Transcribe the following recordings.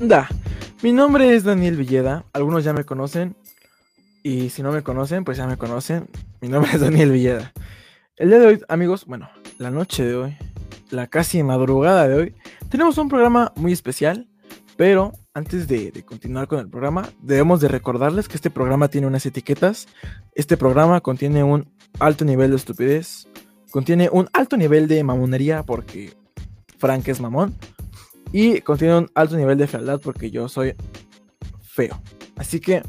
Da, mi nombre es Daniel Villeda, algunos ya me conocen y si no me conocen, pues ya me conocen. Mi nombre es Daniel Villeda. El día de hoy, amigos, bueno, la noche de hoy, la casi madrugada de hoy, tenemos un programa muy especial, pero antes de, de, continuar con el programa, debemos de recordarles que este programa tiene unas etiquetas. Este programa contiene un alto nivel de estupidez, contiene un alto nivel de mamonería porque Frank es mamón, y contiene un alto nivel de fealdad porque yo soy feo. Así que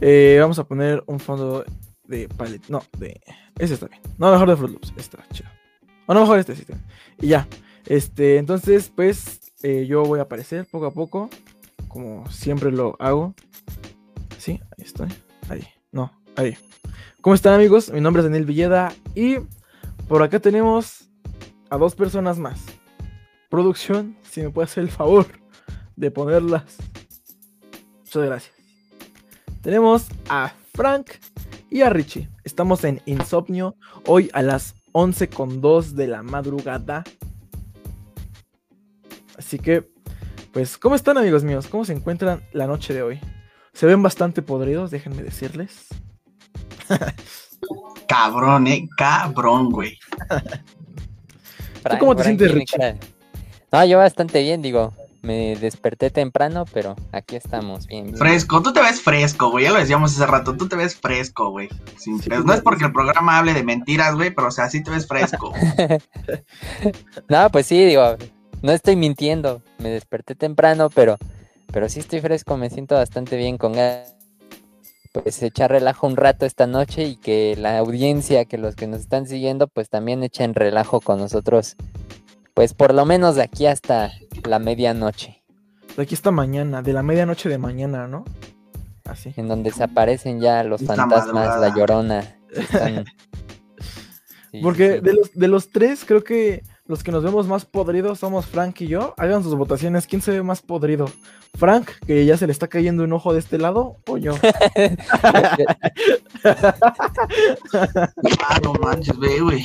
eh, vamos a poner un fondo de palette. No, de. Ese está bien. No, mejor de Fruit Loops. Está chido. O no, mejor este sí. Y ya. Este, entonces, pues eh, yo voy a aparecer poco a poco. Como siempre lo hago. Sí, ahí estoy. Ahí. No, ahí. ¿Cómo están amigos? Mi nombre es Daniel Villeda. Y por acá tenemos a dos personas más. Producción, si me puede hacer el favor de ponerlas. Muchas gracias. Tenemos a Frank y a Richie. Estamos en Insomnio hoy a las 11 con 2 de la madrugada. Así que, pues, ¿cómo están amigos míos? ¿Cómo se encuentran la noche de hoy? Se ven bastante podridos, déjenme decirles. cabrón, eh, cabrón, güey. ¿Tú cómo te sientes, Richie? No, yo bastante bien, digo. Me desperté temprano, pero aquí estamos bien. bien. Fresco, tú te ves fresco, güey. Ya lo decíamos hace rato, tú te ves fresco, güey. Sí, no es porque el programa hable de mentiras, güey, pero o sea, sí te ves fresco. no, pues sí, digo, no estoy mintiendo. Me desperté temprano, pero, pero sí estoy fresco, me siento bastante bien con pues echar relajo un rato esta noche y que la audiencia, que los que nos están siguiendo, pues también echen relajo con nosotros pues por lo menos de aquí hasta la medianoche. De aquí hasta mañana, de la medianoche de mañana, ¿no? Así. En donde se aparecen ya los fantasmas, la llorona. Porque De, los, de los tres, creo que los que nos vemos más podridos somos Frank y yo. Hagan sus votaciones. ¿Quién se ve más podrido? ¿Frank, que ya se le está cayendo un ojo de este lado? ¿O yo? ah, no manches, ve, güey.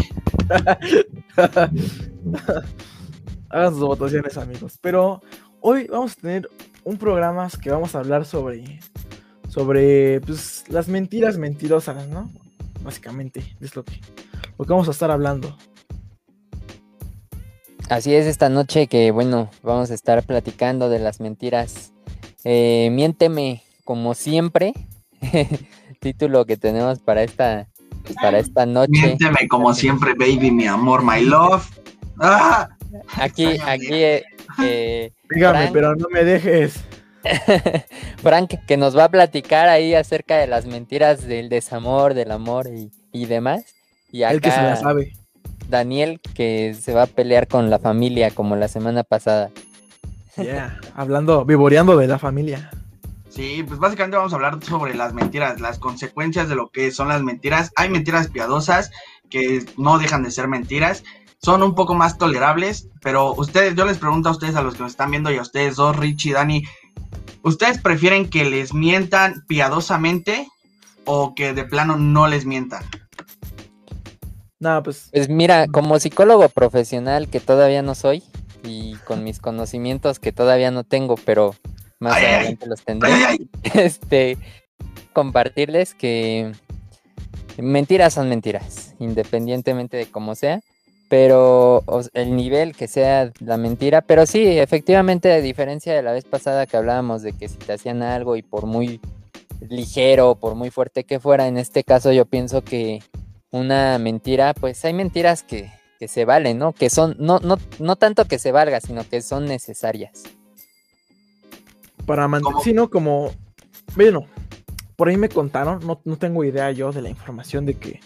Hagan sus votaciones, amigos. Pero hoy vamos a tener un programa que vamos a hablar sobre. Sobre pues, las mentiras mentirosas, ¿no? Básicamente, es lo que, lo que vamos a estar hablando. Así es esta noche que, bueno, vamos a estar platicando de las mentiras. Eh, miénteme como siempre. Título que tenemos para esta, para esta noche. Miénteme como siempre, baby, mi amor, my love. ¡Ah! Aquí, aquí. Eh, eh, Dígame, pero no me dejes. Frank, que nos va a platicar ahí acerca de las mentiras del desamor, del amor y, demás. Y acá, El que se la sabe. Daniel, que se va a pelear con la familia como la semana pasada. Yeah, hablando, vivoreando de la familia. Sí, pues básicamente vamos a hablar sobre las mentiras, las consecuencias de lo que son las mentiras. Hay mentiras piadosas que no dejan de ser mentiras son un poco más tolerables, pero ustedes, yo les pregunto a ustedes, a los que nos están viendo y a ustedes dos, Richie, Dani, ¿ustedes prefieren que les mientan piadosamente o que de plano no les mientan? No, pues... Pues mira, como psicólogo profesional que todavía no soy y con mis conocimientos que todavía no tengo, pero más adelante los tendré, este, compartirles que mentiras son mentiras, independientemente de cómo sea pero el nivel que sea la mentira, pero sí, efectivamente, a diferencia de la vez pasada que hablábamos de que si te hacían algo y por muy ligero, por muy fuerte que fuera, en este caso yo pienso que una mentira, pues hay mentiras que, que se valen, ¿no? Que son, no, no, no tanto que se valga, sino que son necesarias. Para mantener, sino como, bueno, por ahí me contaron, no, no tengo idea yo de la información de que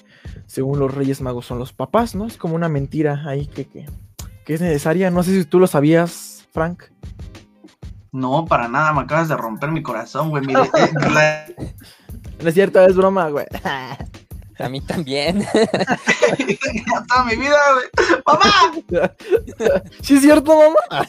según los Reyes Magos son los papás, ¿no? Es como una mentira ahí que, que, es necesaria. No sé si tú lo sabías, Frank. No, para nada, me acabas de romper mi corazón, güey. Mire, No es cierto, es broma, güey. A mí también. Toda mi vida, güey. ¡Mamá! ¿Sí es cierto, mamá?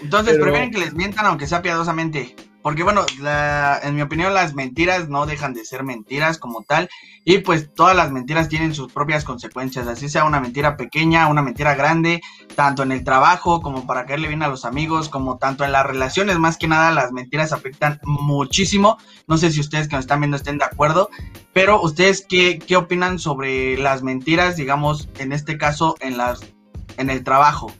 Entonces, prefieren que les mientan aunque sea piadosamente. Porque bueno, la, en mi opinión las mentiras no dejan de ser mentiras como tal. Y pues todas las mentiras tienen sus propias consecuencias. Así sea una mentira pequeña, una mentira grande, tanto en el trabajo como para caerle bien a los amigos, como tanto en las relaciones. Más que nada las mentiras afectan muchísimo. No sé si ustedes que nos están viendo estén de acuerdo. Pero ustedes qué, qué opinan sobre las mentiras, digamos, en este caso en, las, en el trabajo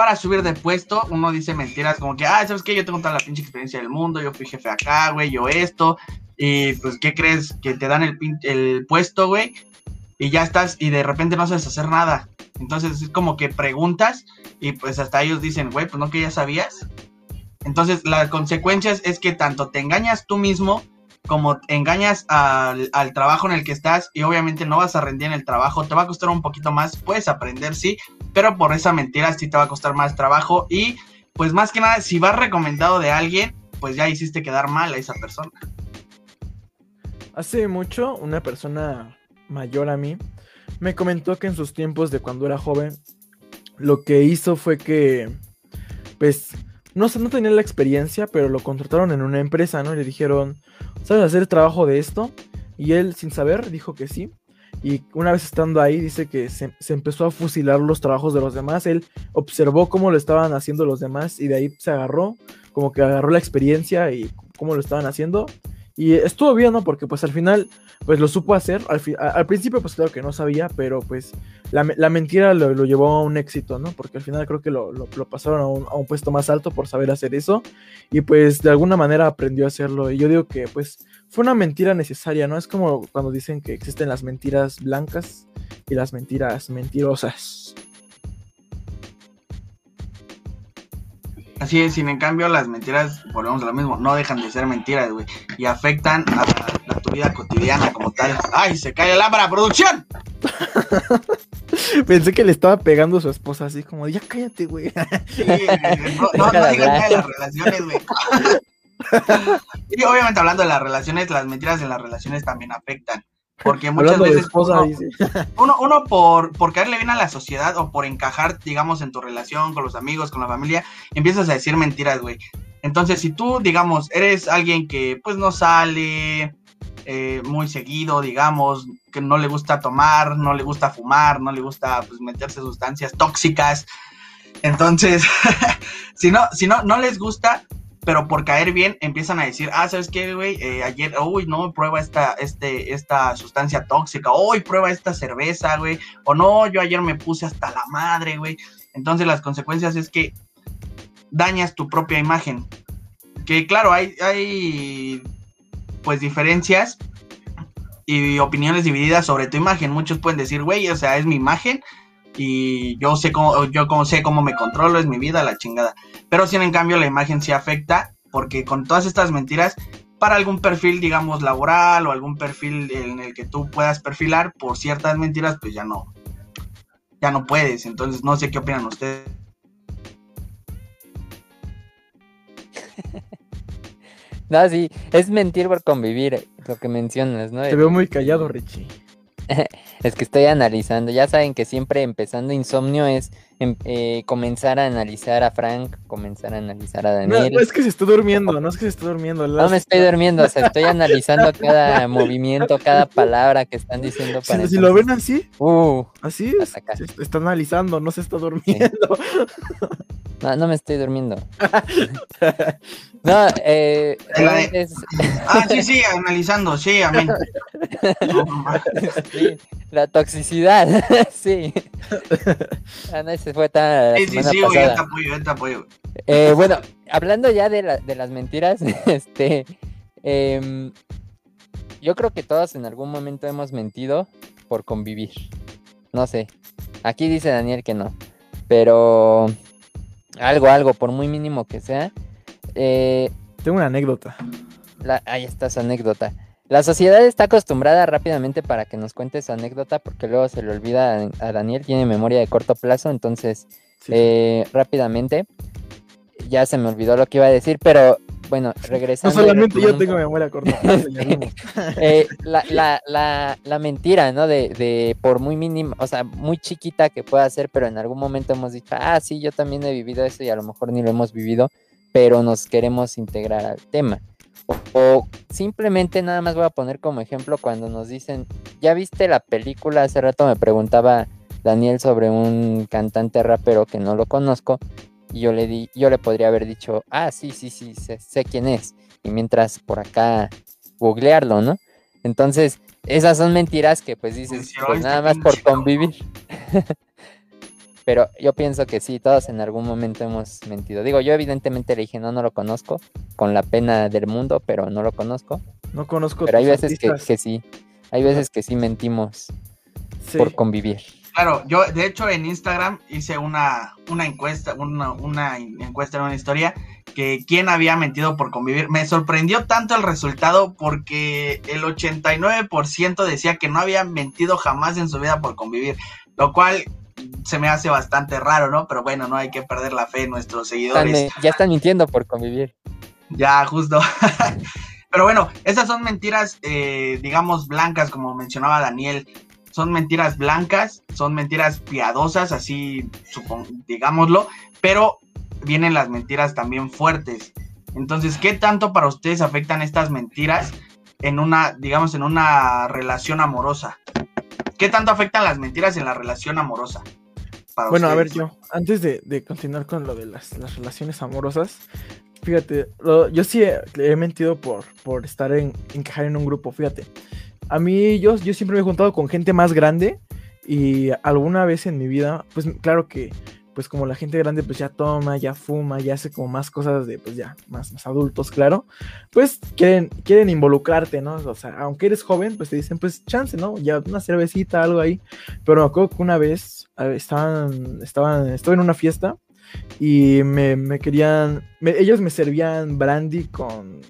para subir de puesto, uno dice mentiras como que, ah, ¿sabes qué? Yo tengo toda la pinche experiencia del mundo, yo fui jefe acá, güey, yo esto, y pues, ¿qué crees? Que te dan el, el puesto, güey, y ya estás, y de repente no sabes hacer nada. Entonces es como que preguntas, y pues hasta ellos dicen, güey, pues no que ya sabías. Entonces las consecuencias es que tanto te engañas tú mismo, como engañas al, al, trabajo en el que estás y obviamente no vas a rendir en el trabajo, te va a costar un poquito más, puedes aprender, sí, pero por esa mentira sí te va a costar más trabajo y pues más que nada, si vas recomendado de alguien, pues ya hiciste quedar mal a esa persona. Hace mucho, una persona mayor a mí me comentó que en sus tiempos de cuando era joven, lo que hizo fue que, pues, no, no tenía la experiencia, pero lo contrataron en una empresa, ¿no? Y le dijeron, ¿sabes hacer trabajo de esto? Y él, sin saber, dijo que sí. Y una vez estando ahí, dice que se, empezó a fusilar los trabajos de los demás. Él observó cómo lo estaban haciendo los demás y de ahí se agarró, como que agarró la experiencia y cómo lo estaban haciendo. Y estuvo bien, ¿no? Porque pues al final, pues lo supo hacer. Al, al principio, pues claro que no sabía, pero pues la, mentira lo, llevó a un éxito, ¿no? Porque al final creo que lo, pasaron a un, a un, puesto más alto por saber hacer eso. Y pues de alguna manera aprendió a hacerlo. Y yo digo que pues fue una mentira necesaria, ¿no? Es como cuando dicen que existen las mentiras blancas y las mentiras mentirosas. Así es, sin en cambio las mentiras, volvemos a lo mismo, no dejan de ser mentiras, güey, y afectan a, tu vida cotidiana como tal. ¡Ay, se cae la lámpara, producción! Pensé que le estaba pegando a su esposa así como, ya cállate, güey. Sí, no, no, no digan de las relaciones, güey. y obviamente hablando de las relaciones, las mentiras en las relaciones también afectan. Porque muchas veces uno, uno, por, por caerle bien a la sociedad o por encajar, digamos, en tu relación con los amigos, con la familia, empiezas a decir mentiras, güey. Entonces, si tú, digamos, eres alguien que pues no sale eh, muy seguido, digamos, que no le gusta tomar, no le gusta fumar, no le gusta pues, meterse sustancias tóxicas. Entonces, si no, si no, no les gusta, pero por caer bien empiezan a decir, ah, ¿sabes qué, güey? Eh, ayer, uy, no, prueba esta, este, esta sustancia tóxica, uy, prueba esta cerveza, güey, o no, yo ayer me puse hasta la madre, güey. Entonces las consecuencias es que dañas tu propia imagen. Que claro, hay, hay pues diferencias y opiniones divididas sobre tu imagen. Muchos pueden decir, güey, o sea, es mi imagen, y yo sé cómo, yo como sé cómo me controlo, es mi vida, la chingada. Pero si en cambio la imagen sí afecta, porque con todas estas mentiras, para algún perfil, digamos, laboral o algún perfil en el que tú puedas perfilar por ciertas mentiras, pues ya no, ya no puedes. Entonces no sé qué opinan ustedes. no, sí, es mentir por convivir, lo que mencionas, ¿no? Te veo muy callado, Richie. es que estoy analizando. Ya saben que siempre empezando insomnio es em, eh, comenzar a analizar a Frank, comenzar a analizar a Daniel. No, es que se está durmiendo, no es que se está durmiendo. No me estoy durmiendo, o sea, estoy analizando cada movimiento, cada palabra que están diciendo. Para si, lo ven así, uh, así está analizando, no se está durmiendo. No, no me estoy durmiendo. no, eh. Ah, sí, sí, analizando, sí, amén. la toxicidad, sí. Ah, no, ese fue tan. Sí, sí, sí, yo te apoyo, yo te apoyo. Eh, bueno, hablando ya de, la, de las mentiras, este. Eh, yo creo que todos en algún momento hemos mentido por convivir. No sé. Aquí dice Daniel que no. Pero algo, algo, por muy mínimo que sea. Eh, Tengo una anécdota. ahí está su anécdota. La sociedad está acostumbrada rápidamente para que nos cuente su anécdota porque luego se le olvida a, Daniel, tiene memoria de corto plazo, entonces eh, rápidamente ya se me olvidó lo que iba a decir, pero bueno, regresando. No solamente yo tengo memoria corta. eh, la, la, la, la, mentira, ¿no? De, de por muy mínima, o sea, muy chiquita que pueda ser, pero en algún momento hemos dicho, ah, sí, yo también he vivido eso y a lo mejor ni lo hemos vivido. Pero nos queremos integrar al tema. O, simplemente nada más voy a poner como ejemplo cuando nos dicen, ¿ya viste la película? Hace rato me preguntaba Daniel sobre un cantante rapero que no lo conozco y yo le di, yo le podría haber dicho, ah, sí, sí, sí, sé, quién es. Y mientras por acá googlearlo, ¿no? Entonces, esas son mentiras que pues dices, pues nada más por convivir. Pero yo pienso que sí, todos en algún momento hemos mentido. Digo, yo evidentemente le dije, no, no lo conozco, con la pena del mundo, pero no lo conozco. No conozco. Pero hay veces que, sí, hay veces que sí mentimos por convivir. Claro, yo de hecho en Instagram hice una, una encuesta, una, una encuesta en una historia que quién había mentido por convivir. Me sorprendió tanto el resultado porque el 89% decía que no había mentido jamás en su vida por convivir, lo cual se me hace bastante raro, ¿no? Pero bueno, no hay que perder la fe en nuestros seguidores. ya están mintiendo por convivir. Ya, justo. Pero bueno, esas son mentiras, eh, digamos, blancas, como mencionaba Daniel. Son mentiras blancas, son mentiras piadosas, así, digámoslo, pero vienen las mentiras también fuertes. Entonces, ¿qué tanto para ustedes afectan estas mentiras en una, digamos, en una relación amorosa? ¿Qué tanto afectan las mentiras en la relación amorosa? bueno, a ver, yo, antes de, continuar con lo de las, relaciones amorosas, fíjate, yo sí he, mentido por, por estar en encajar en un grupo, fíjate. A mí, yo, yo siempre me he juntado con gente más grande y alguna vez en mi vida, pues claro que pues como la gente grande pues ya toma, ya fuma, ya hace como más cosas de pues ya más, más adultos, claro, pues quieren, quieren involucrarte, ¿no? O sea, aunque eres joven, pues te dicen pues chance, ¿no? Ya una cervecita, algo ahí. Pero me acuerdo que una vez estaban, estaban, estuve en una fiesta y me, querían, ellos me servían brandy con,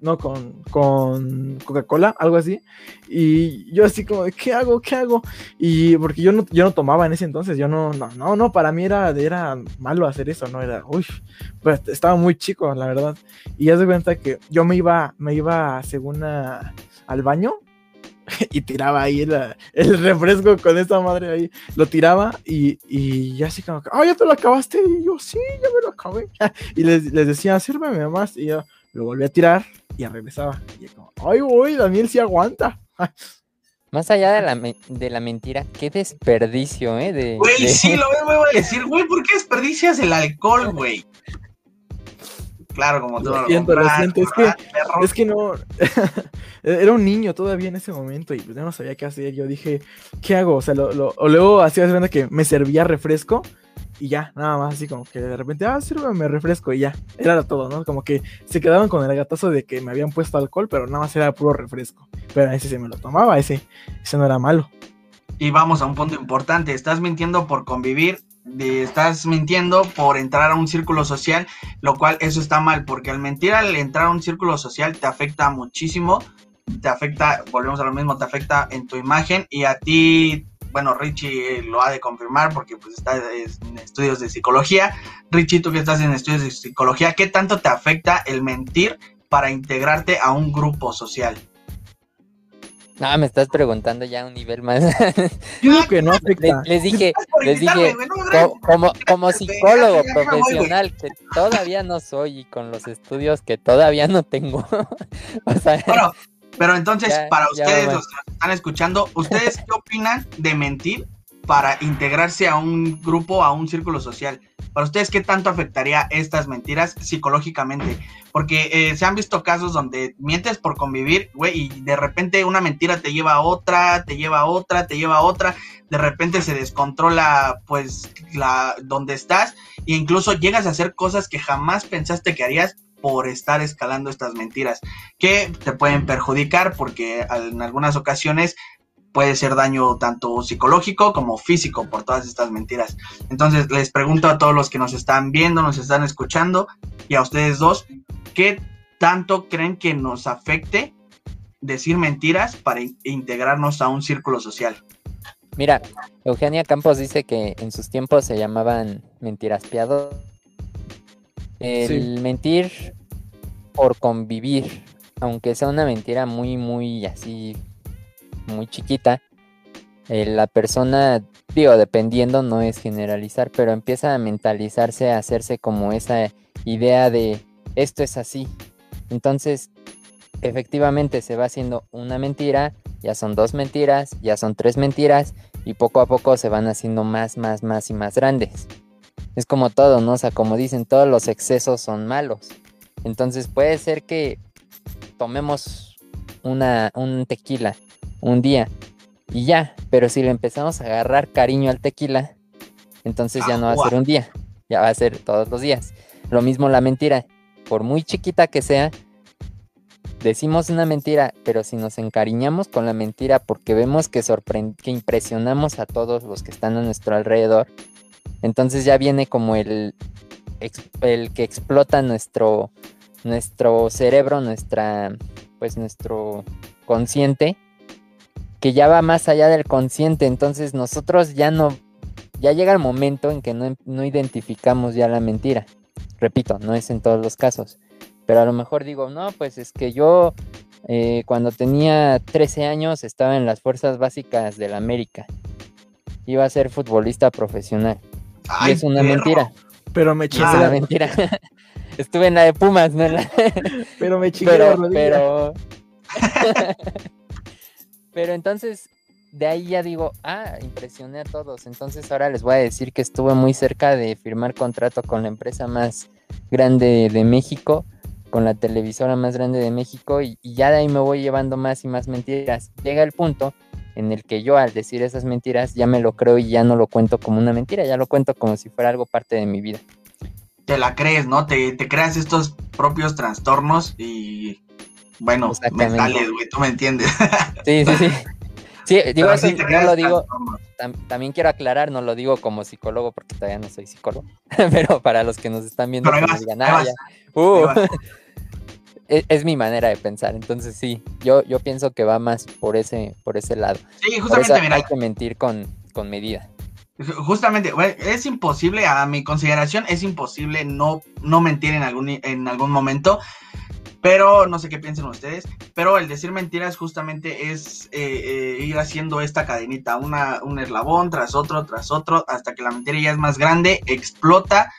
no, con, con Coca-Cola, algo así, y yo así como, ¿qué hago? ¿Qué hago? Y porque yo no, yo no tomaba en ese entonces, yo no, no, no, no, para mí era, era malo hacer eso, no, era, uy, pues estaba muy chico, la verdad, y ya se cuenta que yo me iba, me iba según al baño, y tiraba ahí el, refresco con esa madre ahí. Lo tiraba y, y ya así como, ah, ya te lo acabaste. Y yo, sí, ya me lo acabé. y les, decía, sírveme más. Y yo lo volví a tirar y ya regresaba. Y yo como, ay, uy, Daniel sí aguanta. Más allá de la, de la mentira, qué desperdicio, ¿eh? De, güey, sí, lo voy a decir, güey, ¿por qué desperdicias el alcohol, güey? Claro, como tú lo, siento, lo, siento, es que, es que no, era un niño todavía en ese momento y pues yo no sabía qué hacer, yo dije, ¿qué hago? O sea, lo, lo, o luego hacía cuenta que me servía refresco y ya, nada más así como que de repente, ah, sírveme refresco y ya, era todo, ¿no? Como que se quedaban con el gatazo de que me habían puesto alcohol, pero nada más era puro refresco, pero ese se me lo tomaba, ese, ese no era malo. Y vamos a un punto importante, estás mintiendo por convivir estás mintiendo por entrar a un círculo social, lo cual eso está mal, porque al mentir al entrar a un círculo social te afecta muchísimo, te afecta, volvemos a lo mismo, te afecta en tu imagen y a ti, bueno, Richie lo ha de confirmar porque pues está en estudios de psicología. Richie, tú que estás en estudios de psicología, ¿qué tanto te afecta el mentir para integrarte a un grupo social? No, me estás preguntando ya a un nivel más. Yo que no afecta. Les, dije, les dije, como, como psicólogo profesional que todavía no soy y con los estudios que todavía no tengo. o sea, bueno, pero entonces, para ustedes, los que nos están escuchando, ¿ustedes qué opinan de mentir para integrarse a un grupo, a un círculo social? Para ustedes, ¿qué tanto afectaría estas mentiras psicológicamente? Porque eh, se han visto casos donde mientes por convivir, güey, y de repente una mentira te lleva a otra, te lleva a otra, te lleva a otra, de repente se descontrola, pues, la donde estás, e incluso llegas a hacer cosas que jamás pensaste que harías por estar escalando estas mentiras que te pueden perjudicar porque en algunas ocasiones puede ser daño tanto psicológico como físico por todas estas mentiras. Entonces les pregunto a todos los que nos están viendo, nos están escuchando y a ustedes dos, ¿qué tanto creen que nos afecte decir mentiras para integrarnos a un círculo social? Mira, Eugenia Campos dice que en sus tiempos se llamaban mentiras piadosas. El mentir por convivir, aunque sea una mentira muy, muy así muy chiquita, eh, la persona, digo, dependiendo, no es generalizar, pero empieza a mentalizarse, a hacerse como esa idea de esto es así. Entonces, efectivamente se va haciendo una mentira, ya son dos mentiras, ya son tres mentiras y poco a poco se van haciendo más, más, más y más grandes. Es como todo, ¿no? O sea, como dicen, todos los excesos son malos. Entonces puede ser que tomemos una, un tequila un día y ya, pero si le empezamos a agarrar cariño al tequila, entonces ya no va a ser un día, ya va a ser todos los días. Lo mismo la mentira, por muy chiquita que sea, decimos una mentira, pero si nos encariñamos con la mentira porque vemos que, que impresionamos a todos los que están a nuestro alrededor, entonces ya viene como el, el que explota nuestro, nuestro cerebro, nuestra, pues nuestro consciente, que ya va más allá del consciente. Entonces nosotros ya no, ya llega el momento en que no, no identificamos ya la mentira. Repito, no es en todos los casos. Pero a lo mejor digo, no, pues es que yo eh, cuando tenía 13 años estaba en las fuerzas básicas de la América. Iba a ser futbolista profesional. y es una mentira. Pero me chingué. Es una mentira. Estuve en la de Pumas, ¿no? pero me chingué pero, pero... pero entonces de ahí ya digo, ah, impresioné a todos. Entonces ahora les voy a decir que estuve muy cerca de firmar contrato con la empresa más grande de México, con la televisora más grande de México, y, ya de ahí me voy llevando más y más mentiras. Llega el punto en el que yo al decir esas mentiras ya me lo creo y ya no lo cuento como una mentira, ya lo cuento como si fuera algo parte de mi vida. Te la crees, ¿no? Te, creas estos propios trastornos y bueno, mentales, güey, tú me entiendes. Sí, sí, sí. Sí, digo eso, no lo digo, también quiero aclarar, no lo digo como psicólogo porque todavía no soy psicólogo, pero para los que nos están viendo, que digan, ah, uh, es, es, mi manera de pensar, entonces sí, yo, yo pienso que va más por ese, por ese lado. Sí, justamente, mira. Hay que mentir con, con medida. Justamente, es imposible, a mi consideración, es imposible no, no mentir en algún, en algún momento. Pero no sé qué piensen ustedes. Pero el decir mentiras justamente es eh, eh, ir haciendo esta cadenita, una, un eslabón tras otro, tras otro, hasta que la mentira ya es más grande, explota.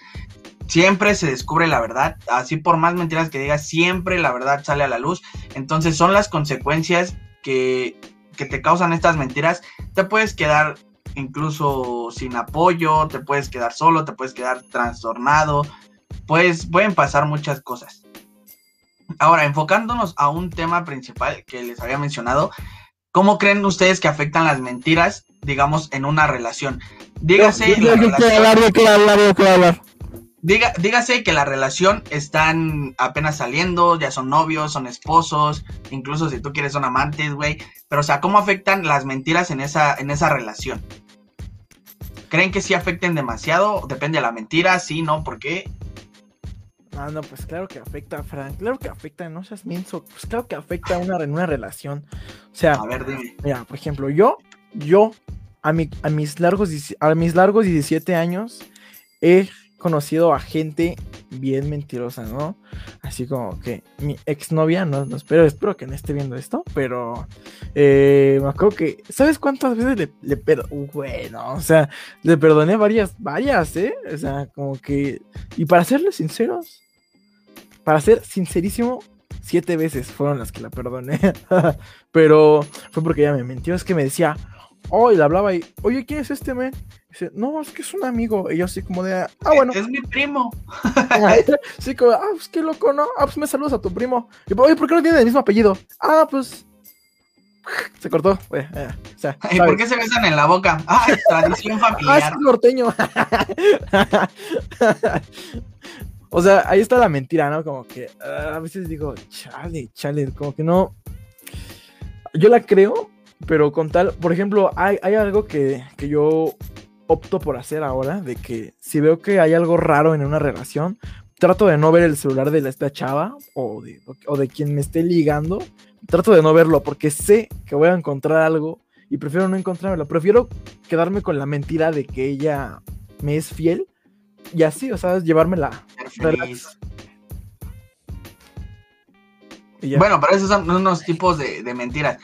Siempre se descubre la verdad. Así por más mentiras que digas, siempre la verdad sale a la luz. Entonces son las consecuencias que, que te causan estas mentiras. Te puedes quedar incluso sin apoyo, te puedes quedar solo, te puedes quedar trastornado. Pues pueden pasar muchas cosas. Ahora, enfocándonos a un tema principal que les había mencionado, ¿cómo creen ustedes que afectan las mentiras, digamos, en una relación? Dígase. Diga, dígase que la relación están apenas saliendo, ya son novios, son esposos, incluso si tú quieres son amantes, güey. Pero, o sea, ¿cómo afectan las mentiras en esa, en esa relación? ¿Creen que sí afecten demasiado? Depende de la mentira, sí, no, ¿por qué? Ah, no, pues claro que afecta, Frank. Claro que afecta, no seas menso. Pues claro que afecta una, una relación. O sea, a ver, dime. Mira, por ejemplo, yo, yo, a, mi, a, mis largos, a mis largos 17 años, he conocido a gente bien mentirosa, ¿no? Así como que mi exnovia, no, no espero, espero que no esté viendo esto, pero eh, me acuerdo que, ¿sabes cuántas veces le, le perdoné? Bueno, o sea, le perdoné varias, varias, ¿eh? O sea, como que, y para serles sinceros, para ser sincerísimo, siete veces fueron las que la perdoné. Pero fue porque ella me mintió. Es que me decía, oh, y le hablaba y, oye, ¿quién es este men? dice, no, es que es un amigo. Y yo así como de, ah, bueno. Es mi primo. sí, como, ah, pues qué loco, ¿no? Ah, pues me saludas a tu primo. Y, oye, ¿por qué no tiene el mismo apellido? Ah, pues. Se cortó. ¿Y por qué se besan en la boca? Ah, tradición familiar. ah, es norteño. O sea, ahí está la mentira, ¿no? Como que ah, a veces digo, chale, chale, como que no. Yo la creo, pero con tal, por ejemplo, hay, algo que, yo opto por hacer ahora, de que si veo que hay algo raro en una relación, trato de no ver el celular de esta chava o de, o de quien me esté ligando, trato de no verlo porque sé que voy a encontrar algo y prefiero no encontrarlo, prefiero quedarme con la mentira de que ella me es fiel y así, o sea, llevármela. Bueno, pero esos son unos tipos de, mentiras.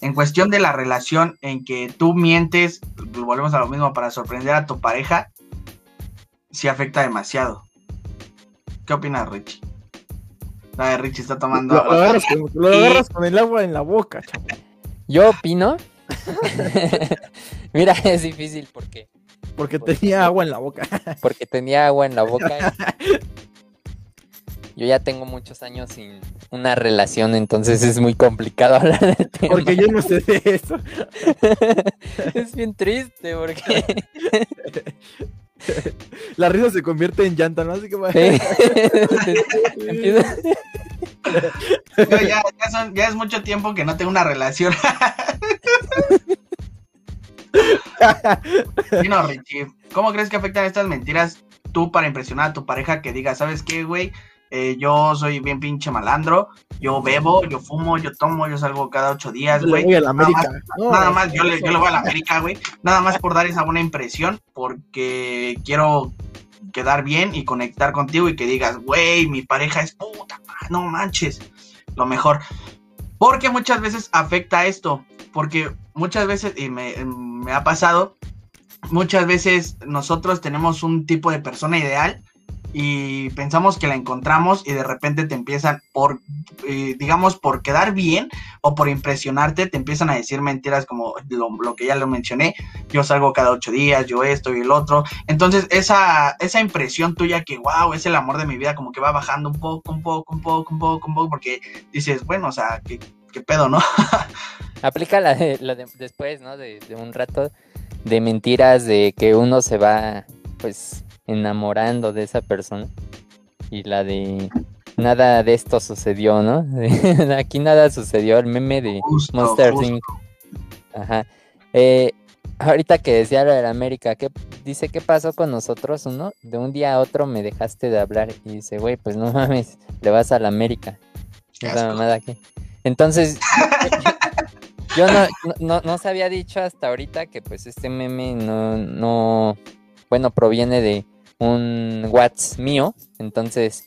En cuestión de la relación en que tú mientes, volvemos a lo mismo, para sorprender a tu pareja, sí afecta demasiado. ¿Qué opinas, Richie? La de Richie está tomando Lo, agua. lo agarras, con, lo agarras con el agua en la boca, chavo. Yo opino. Mira, es difícil porque Porque tenía agua en la boca. porque tenía agua en la boca. Yo ya tengo muchos años sin una relación, entonces es muy complicado hablar del tema. Porque yo no sé de eso. es bien triste porque La risa se convierte en llanta, ¿no? Así que va- Sí. Empieza- Yo ya, ya son- ya es mucho tiempo que no tengo una relación. Richie, ¿cómo crees que afectan estas mentiras tú para impresionar a tu pareja que diga, ¿sabes qué, güey? Eh, yo soy bien pinche malandro, yo bebo, yo fumo, yo tomo, yo salgo cada ocho días, güey. voy a la América. No, Nada más, yo le, yo le voy a la América, güey. Nada más por dar esa buena impresión, porque quiero quedar bien y conectar contigo y que digas, güey, mi pareja es puta, no manches, lo mejor. Porque muchas veces afecta esto, porque muchas veces, y me, me ha pasado, muchas veces nosotros tenemos un tipo de persona ideal y pensamos que la encontramos y de repente te empiezan por, eh, digamos, por quedar bien o por impresionarte, te empiezan a decir mentiras como lo, lo que ya lo mencioné, yo salgo cada ocho días, yo esto y el otro. Entonces esa, esa impresión tuya que, wow, es el amor de mi vida, como que va bajando un poco, un poco, un poco, un poco, un poco, porque dices, bueno, o sea, qué, qué pedo, ¿no? Aplica la de, la de después, ¿no? De, de un rato de mentiras, de que uno se va, pues, enamorando de esa persona. Y la de nada de esto sucedió, ¿no? Aquí nada sucedió, el meme de Justo, Monster. Inc. Ajá. Eh, ahorita que decía lo de la América, ¿qué, dice, ¿qué pasó con nosotros? Uno, de un día a otro me dejaste de hablar. Y dice, güey, pues no mames, le vas a la América. Esa mamada que. Entonces, yo no, no, no, se había dicho hasta ahorita que pues este meme no, no, bueno, proviene de un Whats mío. Entonces,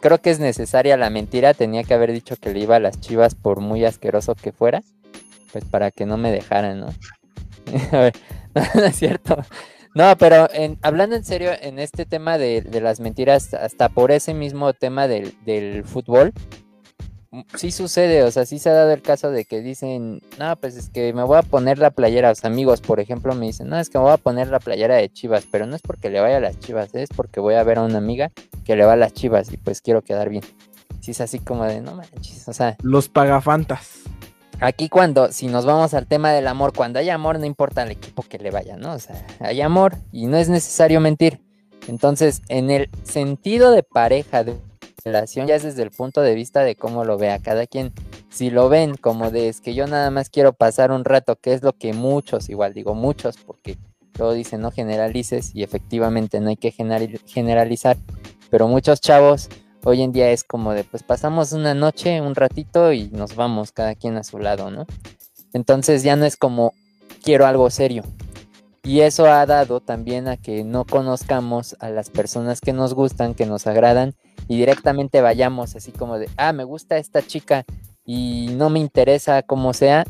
creo que es necesaria la mentira. Tenía que haber dicho que le iba a las chivas por muy asqueroso que fuera. Pues para que no me dejaran, ¿no? A ver, no, es cierto. No, pero en- hablando en serio, en este tema de, de las mentiras, hasta por ese mismo tema del, del fútbol, sí sucede, o sea, sí se ha dado el caso de que dicen, no, pues es que me voy a poner la playera, los amigos, por ejemplo, me dicen, no, es que me voy a poner la playera de Chivas, pero no es porque le vaya a las Chivas, es porque voy a ver a una amiga que le va a las Chivas y pues quiero quedar bien. Sí es así como de, no manches, o sea, Los pagafantas. Aquí cuando, si nos vamos al tema del amor, cuando hay amor no importa al equipo que le vaya, ¿no? O sea, hay amor y no es necesario mentir. Entonces, en el sentido de pareja, de ya es desde el punto de vista de cómo lo vea cada quien. Si lo ven como de es que yo nada más quiero pasar un rato, que es lo que muchos, igual digo muchos, porque luego dicen no generalices y efectivamente no hay que general- generalizar, pero muchos chavos hoy en día es como de pues pasamos una noche, un ratito y nos vamos cada quien a su lado, ¿no? Entonces ya no es como quiero algo serio. Y eso ha dado también a que no conozcamos a las personas que nos gustan, que nos agradan y directamente vayamos así como de, ah, me gusta esta chica y no me interesa cómo sea,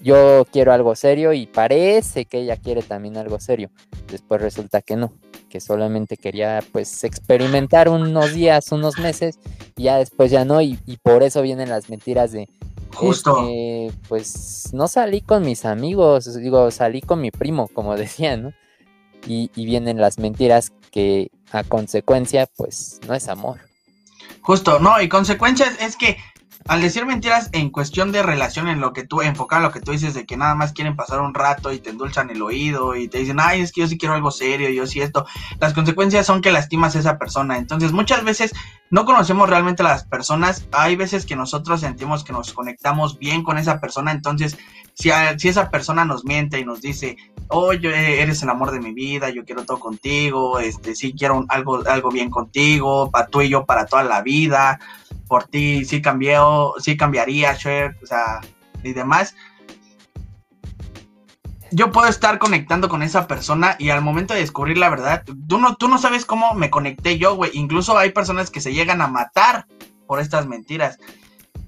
yo quiero algo serio y parece que ella quiere también algo serio. Después resulta que no, que solamente quería pues experimentar unos días, unos meses y ya después ya no y, y por eso vienen las mentiras de Justo. este, pues no salí con mis amigos, digo, salí con mi primo, como decían, ¿no? Y, y vienen las mentiras que a consecuencia pues no es amor. Justo, no, y consecuencias es que al decir mentiras en cuestión de relación, en lo que tú, enfocar lo que tú dices de que nada más quieren pasar un rato y te endulzan el oído y te dicen, ay, es que yo sí quiero algo serio, yo sí esto, las consecuencias son que lastimas a esa persona. Entonces, muchas veces no conocemos realmente a las personas, hay veces que nosotros sentimos que nos conectamos bien con esa persona, entonces, si, si esa persona nos miente y nos dice, oye, eres el amor de mi vida, yo quiero todo contigo, este, sí quiero algo, algo bien contigo, para tú y yo para toda la vida, por ti sí cambió, sí cambiaría, Cher, o sea, y demás. Yo puedo estar conectando con esa persona y al momento de descubrir la verdad, tú no, tú no sabes cómo me conecté yo, güey. Incluso hay personas que se llegan a matar por estas mentiras.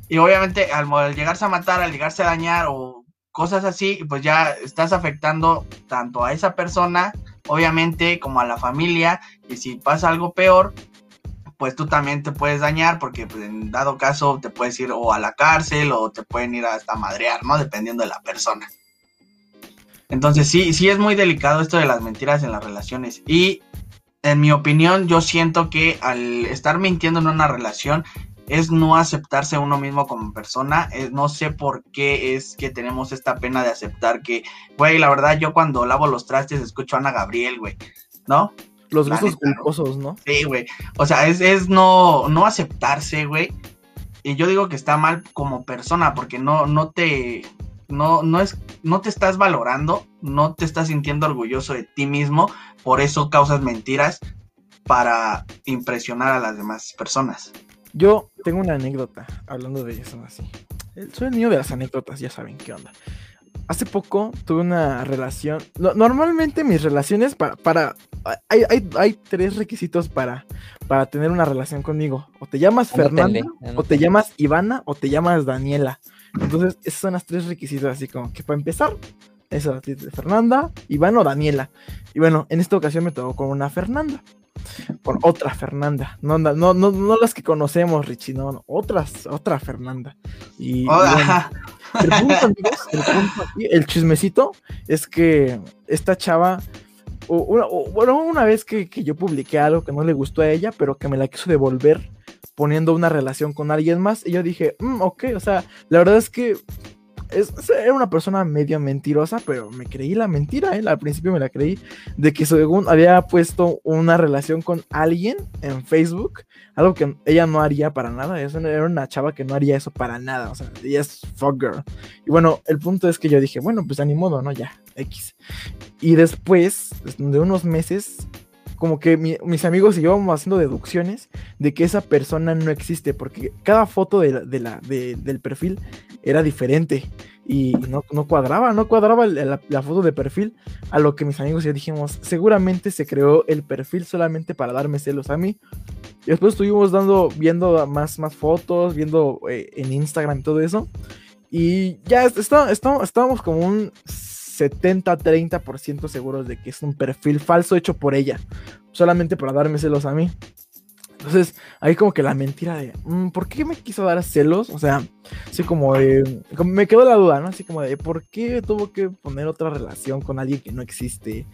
Y obviamente al, al llegarse a matar, al llegarse a dañar o cosas así, pues ya estás afectando tanto a esa persona, obviamente, como a la familia. Y si pasa algo peor, pues tú también te puedes dañar porque pues, en dado caso te puedes ir o a la cárcel o te pueden ir hasta madrear, ¿no? Dependiendo de la persona. Entonces sí, sí es muy delicado esto de las mentiras en las relaciones. Y en mi opinión, yo siento que al estar mintiendo en una relación es no aceptarse uno mismo como persona. no sé por qué es que tenemos esta pena de aceptar que, güey, la verdad, yo cuando lavo los trastes escucho a Ana Gabriel, güey, ¿no? Los gustos culposos, ¿no? Sí, güey. O sea, es, es no, no aceptarse, güey. Y yo digo que está mal como persona porque no, no te, no, no es, no te estás valorando, no te estás sintiendo orgulloso de ti mismo, por eso causas mentiras para impresionar a las demás personas. Yo tengo una anécdota hablando de eso así. Soy el niño de las anécdotas, ya saben qué onda. Hace poco tuve una relación. normalmente mis relaciones para. para hay, hay, tres requisitos para, para tener una relación conmigo. O te llamas Fernanda, o te llamas Ivana, o te llamas Daniela. Entonces, esos son los tres requisitos, así como que para empezar, eso, Fernanda, Iván o Daniela. Y bueno, en esta ocasión me tocó con una Fernanda. Con otra Fernanda. No, no, no, no las que conocemos, Richie, no, otras, otra Fernanda. Y, el, punto, el, chismecito es que esta chava bueno, una vez que, que, yo publiqué algo que no le gustó a ella, pero que me la quiso devolver poniendo una relación con alguien más. Y yo dije, mm, ok, o sea, la verdad es que es, era una persona medio mentirosa, pero me creí la mentira, ¿eh? al principio me la creí, de que según había puesto una relación con alguien en Facebook, algo que ella no haría para nada, era una chava que no haría eso para nada, o sea, ella es fuck girl. Y bueno, el punto es que yo dije, bueno, pues a ni modo, ¿no? Ya, X. Y después de unos meses como que mis amigos y yo vamos haciendo deducciones de que esa persona no existe, porque cada foto de la, del perfil era diferente y no, cuadraba, no cuadraba la, foto de perfil a lo que mis amigos y yo dijimos, seguramente se creó el perfil solamente para darme celos a mí. Y después estuvimos dando, viendo más, más fotos, viendo eh, en Instagram y todo eso. Y ya está, estábamos como un 70-30% seguros de que es un perfil falso hecho por ella, solamente para darme celos a mí. Entonces, ahí como que la mentira de, mm, ¿por qué me quiso dar celos? O sea, así como de, me quedó la duda, ¿no? Así como de, ¿por qué tuvo que poner otra relación con alguien que no existe?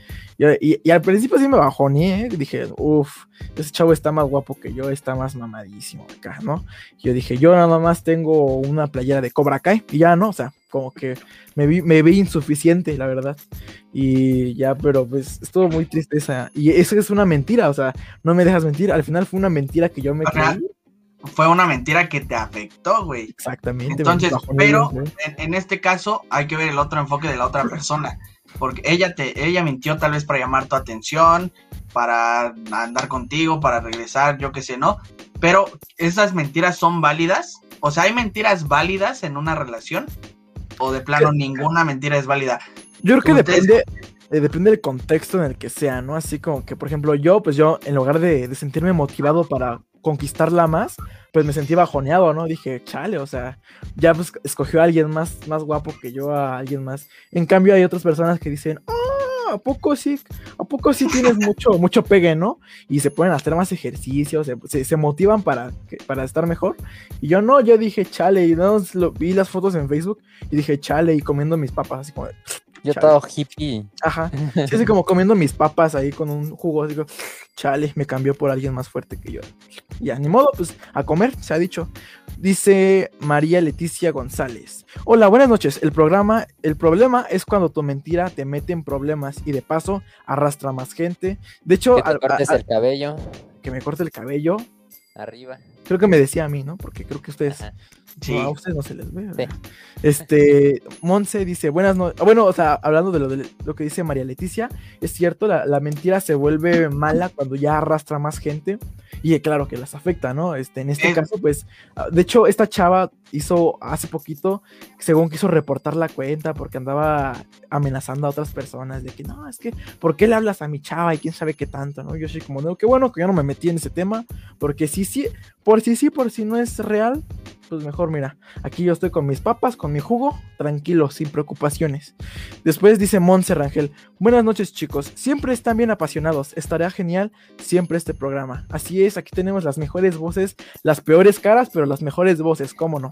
Y, al principio sí me bajoné, ¿eh? dije, uff, ese chavo está más guapo que yo, está más mamadísimo acá, ¿no? Y yo dije, yo nada más tengo una playera de Cobra Kai y ya, ¿no? O sea, como que me vi, me vi insuficiente, la verdad. Y ya, pero pues estuvo muy triste esa. Y eso es una mentira, o sea, no me dejas mentir. Al final fue una mentira que yo me creí. Fue una mentira que te afectó, güey. Exactamente. Entonces, pero en, este caso hay que ver el otro enfoque de la otra persona. Porque ella te, ella mintió tal vez para llamar tu atención, para andar contigo, para regresar, yo qué sé, ¿no? Pero esas mentiras son válidas. O sea, hay mentiras válidas en una relación o de plano ninguna mentira es válida. Yo creo que depende, eh, depende del contexto en el que sea, ¿no? Así como que, por ejemplo, yo, pues yo, en lugar de, sentirme motivado para conquistarla más, pues me sentí bajoneado, ¿no? Dije, chale, o sea, ya pues escogió a alguien más, más guapo que yo, a alguien más. En cambio, hay otras personas que dicen, ¿a poco sí? ¿A poco sí tienes mucho, mucho pegue, no? Y se pueden hacer más ejercicios, se, motivan para, para estar mejor. Y yo no, yo dije, chale, y no, vi las fotos en Facebook y dije, chale, y comiendo mis papas, así como, yo todo hippie. Ajá. Sí, así como comiendo mis papas ahí con un jugo, como, chale, me cambió por alguien más fuerte que yo. Ya, ni modo, pues a comer, se ha dicho. Dice María Leticia González. Hola, buenas noches. El programa, el problema es cuando tu mentira te mete en problemas y de paso arrastra más gente. De hecho, que te cortes el cabello. Que me corte el cabello. Arriba. Creo que me decía a mí, ¿no? Porque creo que ustedes. No, a ustedes no se les ve. Este, Monse dice, buenas noches. Bueno, o sea, hablando de lo, de lo que dice María Leticia, es cierto, la, la, mentira se vuelve mala cuando ya arrastra más gente. Y claro que las afecta, ¿no? Este, en este caso, pues, ah, de hecho, esta chava hizo hace poquito, según quiso reportar la cuenta porque andaba amenazando a otras personas de que no, es que, ¿por qué le hablas a mi chava y quién sabe qué tanto, ¿no? Yo soy como, no, qué bueno que yo no me metí en ese tema, porque sí, sí, por si sí, por si no es real, pues mejor mira, aquí yo estoy con mis papas, con mi jugo, tranquilo, sin preocupaciones. Después dice Monse Rangel, buenas noches chicos, siempre están bien apasionados, estaría genial siempre este programa. Así es, aquí tenemos las mejores voces, las peores caras, pero las mejores voces, cómo no.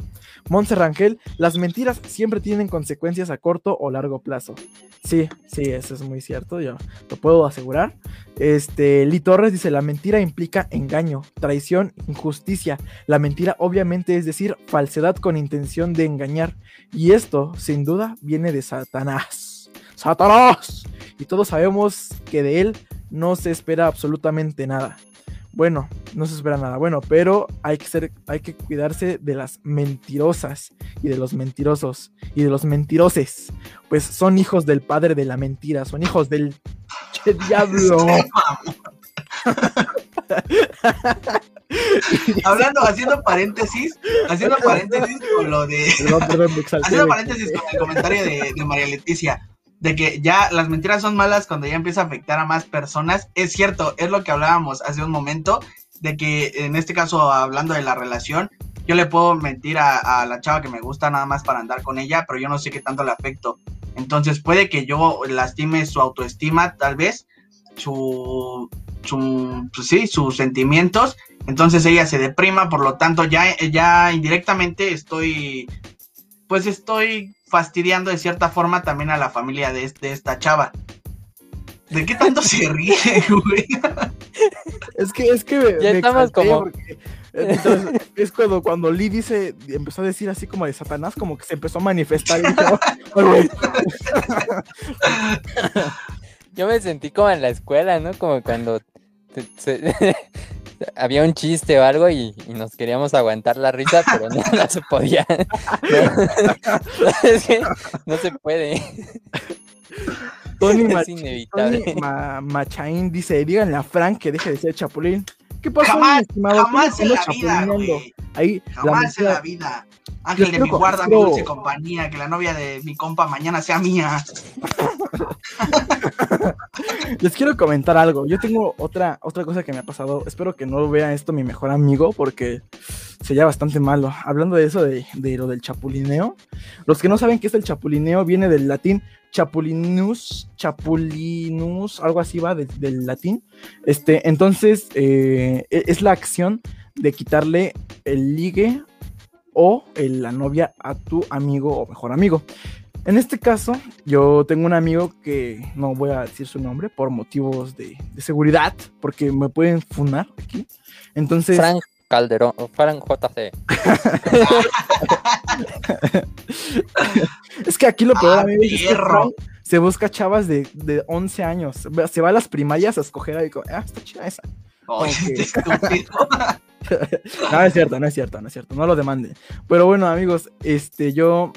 Monse Rangel, las mentiras siempre tienen consecuencias a corto o largo plazo. Sí, sí, eso es muy cierto, yo lo puedo asegurar. Este, Lee Torres dice, la mentira implica engaño, traición, injusticia. La mentira obviamente es decir, falsedad con intención de engañar. Y esto, sin duda, viene de Satanás. Satanás. Y todos sabemos que de él no se espera absolutamente nada. Bueno, no se espera nada bueno, pero hay que ser, hay que cuidarse de las mentirosas y de los mentirosos y de los mentiroses, pues son hijos del padre de la mentira, son hijos del diablo. Hablando, haciendo paréntesis, haciendo paréntesis con lo de. Perdón, perdón. Haciendo paréntesis con el comentario de, de María Leticia, de que ya las mentiras son malas cuando ya empieza a afectar a más personas. Es cierto, es lo que hablábamos hace un momento, de que en este caso, hablando de la relación, yo le puedo mentir a, a la chava que me gusta nada más para andar con ella, pero yo no sé qué tanto le afecto. Entonces puede que yo lastime su autoestima, tal vez, su, su pues sí, sus sentimientos. Entonces ella se deprima, por lo tanto ya, ya indirectamente estoy, pues estoy fastidiando de cierta forma también a la familia de, de esta chava. ¿De qué tanto se ríe, güey? Es que, es que me- Ya me estamos como- porque, entonces, es cuando, cuando Lee dice, empezó a decir así como de Satanás, como que se empezó a manifestar. y. Yo me sentí como en la escuela, ¿no? Como cuando te- se- había un chiste o algo y, y nos queríamos aguantar la risa, pero no, no se podía. No, es que no se puede. Tony, Es Ma- inevitable. Tony Ma- Machain dice, díganle a Frank que deje de ser chapulín. ¿Qué pasó, mi Jamás, estimado? jamás ¿Cómo en la vida. Ahí, la Jamás en la vida. Ángel de mi guarda, mi dulce compañía, que la novia de mi compa mañana sea mía. Les quiero comentar algo. Yo tengo otra, otra cosa que me ha pasado. Espero que no vea esto mi mejor amigo porque sería bastante malo. Hablando de eso, de, de lo del chapulineo. Los que no saben qué es el chapulineo viene del latín chapulinus, chapulinus, algo así va de- del latín. Este, entonces, eh, e- es la acción de quitarle el ligue o el- la novia a tu amigo o mejor amigo. En este caso, yo tengo un amigo que no voy a decir su nombre por motivos de, de seguridad, porque me pueden funar aquí. Entonces, Frank Calderón, o Frank JC. es que aquí lo peor, Ah, amigos, es que. Frank se busca chavas de, de 11 años. Se va a las primarias a escoger ahí, como, ah, está chida esa. Oye, estúpido. No, es cierto, no es cierto, no es cierto, no lo demanden. Pero bueno, amigos, este, yo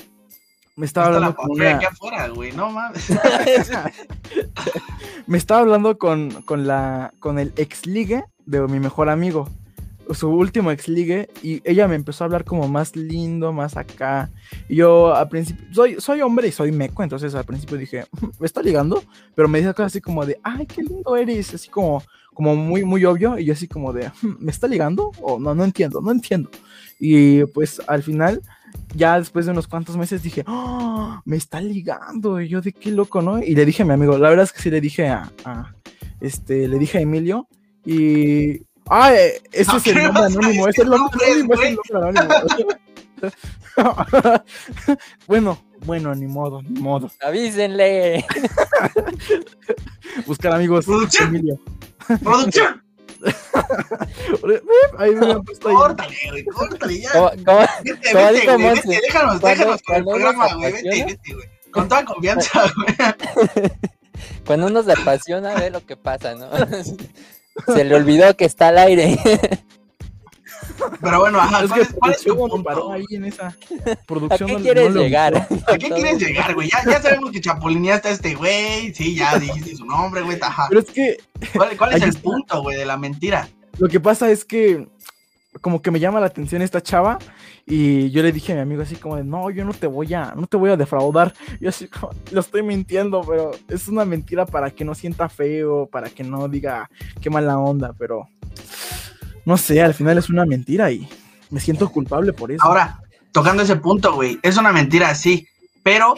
me estaba hablando la con papaya una- aquí afuera, güey, no mames. me estaba hablando con, con la con el ex ligue de mi mejor amigo su último ex ligue y ella me empezó a hablar como más lindo más acá y yo al principio soy soy hombre y soy meco entonces al principio dije me está ligando pero me dice cosas así como de ay qué lindo eres así como como muy muy obvio y yo así como de "Hmm, me está ligando o no no entiendo no entiendo y pues al final ya después de unos cuantos meses dije, "Ah, me está ligando, y yo de qué loco, ¿no? Y le dije a mi amigo, la verdad es que sí le dije a, a- este, le dije a Emilio, y, ah, ese No, es el ¿qué nombre anónimo, es el nombre anónimo, es el nombre anónimo. bueno, bueno, ni modo, ni modo. Avísenle. Buscar amigos, Producción. Emilio. ¡Producción! Ahí me han puesto ahí. Córtale, güey, córtale ya. ¿Cómo, cómo? Vete, como vete, dijo Monse, vete, déjanos, déjanos con el programa, güey, vete, vete, güey. Con toda confianza, güey. Cuando uno se apasiona, ve lo que pasa, ¿no? Se le olvidó que está al aire. Pero bueno, ajá, Es ¿cuál que es, cuál es tu punto? paró ahí en esa ¿A producción. qué no- quieres no le llegar? ¿A qué quieres llegar, güey? Ya, ya sabemos que chapulineaste a este güey. Sí, ya dijiste su nombre, güey. Ajá. Pero es que ¿Cuál, cuál es el está. punto, güey, de la mentira? Lo que pasa es que como que me llama la atención esta chava y yo le dije a mi amigo así como de, no, yo no te voy a, no te voy a defraudar. Yo así como, lo estoy mintiendo, pero es una mentira para que no sienta feo, para que no diga qué mala onda, pero no sé, al final es una mentira y Me siento culpable por eso. Ahora, tocando ese punto, güey, es una mentira, sí, pero